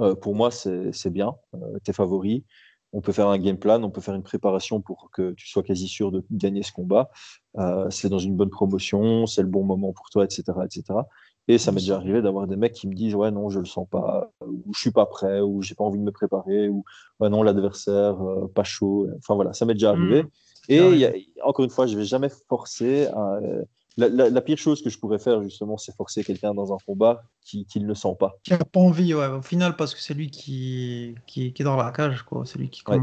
Euh, pour moi, c'est bien. Euh, tu es favori. On peut faire un game plan, on peut faire une préparation pour que tu sois quasi sûr de gagner ce combat. Euh, c'est dans une bonne promotion, c'est le bon moment pour toi, etc. etc. Et ça m'est déjà arrivé d'avoir des mecs qui me disent Ouais, non, je le sens pas, ou je suis pas prêt, ou j'ai pas envie de me préparer, ou ouais, non, l'adversaire, euh, pas chaud. Enfin voilà, ça m'est déjà arrivé. Mmh. Et Ouais. il y a- encore une fois, je vais jamais forcer. à- la, la- la pire chose que je pourrais faire, justement, c'est forcer quelqu'un dans un combat qui, qui ne le sent pas. Qui a pas envie, ouais, au final, parce que c'est lui qui, qui, qui est dans la cage, quoi. C'est lui qui Ouais.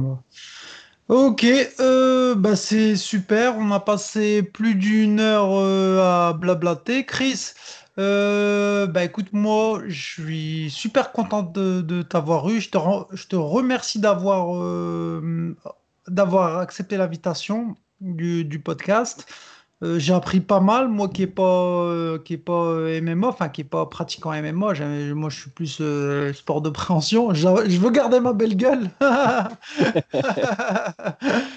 Ok, euh, bah c'est super. On a passé plus d'une heure euh, à blablater. Chris, euh, bah écoute, moi, je suis super content de, t'avoir eu. Je te, je te remercie d'avoir euh, accepté l'invitation du podcast. Euh, j'ai appris pas mal, moi qui est pas euh, pas euh, MMA, enfin qui est pas pratiquant MMA. Moi, je suis plus euh, sport de préhension. Je, veux garder ma belle gueule.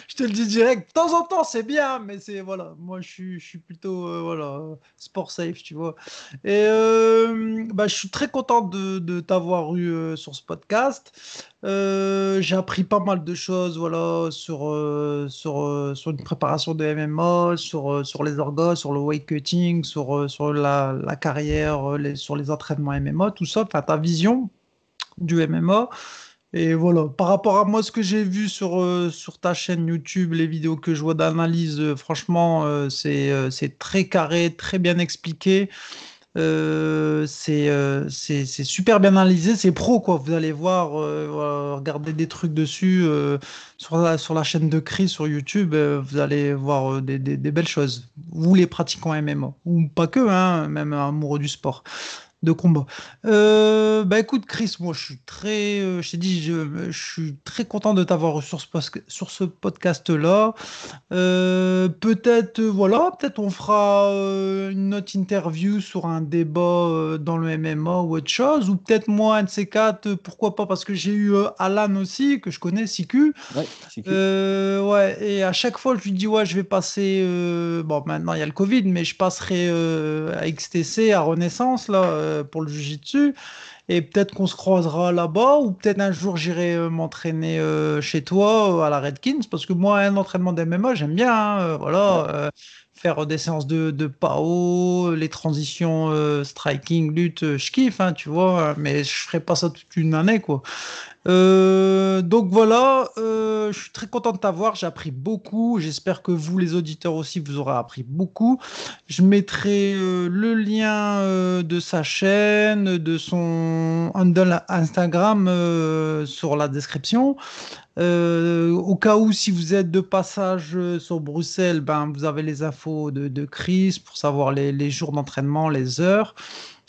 je te le dis direct. De temps en temps, c'est bien, mais c'est voilà. Moi, je suis, je suis plutôt voilà sport safe, tu vois. Et bah, je suis très content de, de t'avoir eu sur ce podcast. Euh, j'ai appris pas mal de choses, voilà, sur, euh, sur, euh, sur une préparation de MMA, sur, sur les orgas, sur le weight cutting, sur, sur la, la carrière, sur les entraînements MMA, tout ça, enfin ta vision du MMA. Et voilà, par rapport à moi, ce que j'ai vu sur, sur ta chaîne YouTube, les vidéos que je vois d'analyse, franchement, c'est très carré, très bien expliqué. Euh, c'est euh, c'est super bien analysé, c'est pro quoi. Vous allez voir, euh, voilà, regarder des trucs dessus euh, sur la, chaîne de Chris sur YouTube, euh, vous allez voir euh, des, des- belles choses. Vous les pratiquants MMA, ou pas que, hein, même amoureux du sport de combat. Euh, bah écoute Chris, moi je suis très, euh, je t'ai dit, je, je suis très content de t'avoir reçu sur ce, sur ce podcast-là. Euh, peut-être, euh, voilà, peut-être on fera une autre interview sur un débat dans le MMA ou autre chose, ou peut-être moi, un de ces quatre, pourquoi pas, parce que j'ai eu Alan aussi, que je connais, Siku. Ouais, ouais, et à chaque fois, je lui dis, ouais, je vais passer. bon, maintenant, il y a le Covid, mais je passerai à XTC, à Renaissance, là, euh, pour le Jiu-Jitsu. Et peut-être qu'on se croisera là-bas, ou peut-être un jour, j'irai euh, m'entraîner euh, chez toi, à la Redkins, parce que moi, un entraînement d'MMA, j'aime bien. hein, voilà. faire des séances de, de PAO, les transitions striking, lutte, je kiffe, hein, tu vois, mais je ferai pas ça toute une année, quoi. Euh, donc voilà, euh, je suis très content de t'avoir, j'ai appris beaucoup, j'espère que vous les auditeurs aussi vous aurez appris beaucoup. Je mettrai euh, le lien de sa chaîne, de son handle Instagram sur la description. Au cas où, si vous êtes de passage sur Bruxelles, ben, vous avez les infos de, Chris pour savoir les jours d'entraînement, les heures.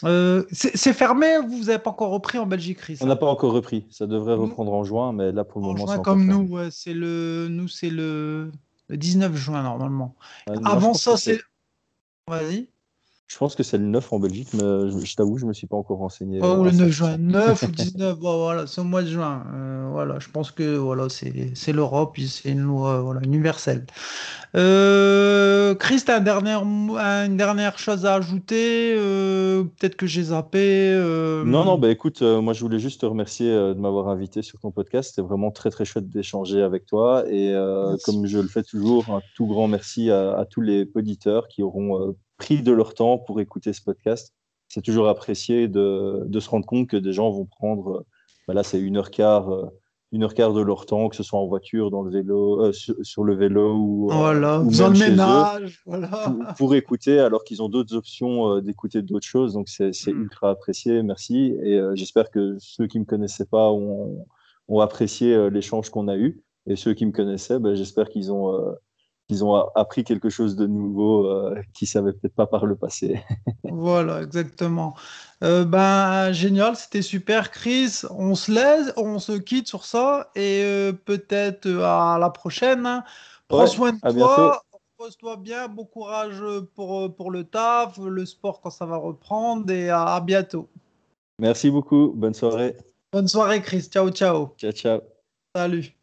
Euh, c'est fermé, vous n'avez pas encore repris en Belgique, Chris? On n'a pas encore repris. Ça devrait reprendre en juin, mais là pour le En moment, juin, c'est comme nous, ouais, c'est le, nous c'est le, le 19 juin normalement. Euh, Avant ça, c'est. Vas-y. Je pense que c'est le 9 en Belgique, mais je, je t'avoue, je me suis pas encore renseigné. Oh, euh, le à 9 100%. juin, 9 ou 19, bon, voilà, c'est au mois de juin. Euh, voilà, je pense que voilà, c'est l'Europe, c'est une loi voilà, universelle. Euh, Chris, un dernier une dernière chose à ajouter euh, Peut-être que j'ai zappé. Non, non, bah écoute, moi je voulais juste te remercier de m'avoir invité sur ton podcast. C'était vraiment très très chouette d'échanger avec toi. Et comme je le fais toujours, un tout grand merci à, à tous les auditeurs qui auront pris de leur temps pour écouter ce podcast. C'est toujours apprécié de, de se rendre compte que des gens vont prendre, bah là c'est une heure quart euh, une heure quart de leur temps, que ce soit en voiture, dans le vélo, euh, sur, sur le vélo ou, Voilà, ou même le chez eux, ménage. Voilà. pour, pour écouter, alors qu'ils ont d'autres options euh, d'écouter d'autres choses. Donc c'est Mm. ultra apprécié, merci. Et euh, j'espère que ceux qui me connaissaient pas ont, ont apprécié l'échange qu'on a eu. Et ceux qui me connaissaient, ben, j'espère qu'ils ont, qu'ils ont appris quelque chose de nouveau euh, qu'ils savaient peut-être pas par le passé. Voilà, exactement. Euh, ben, génial, c'était super, Chris. On se laisse, on se quitte sur ça et euh, peut-être à la prochaine. hein. Prends Ouais, soin de à toi, repose-toi bien, bon courage pour, pour le taf, le sport quand ça va reprendre et à à bientôt. Merci beaucoup. Bonne soirée. Bonne soirée, Chris. Ciao, ciao. Ciao, ciao. Salut.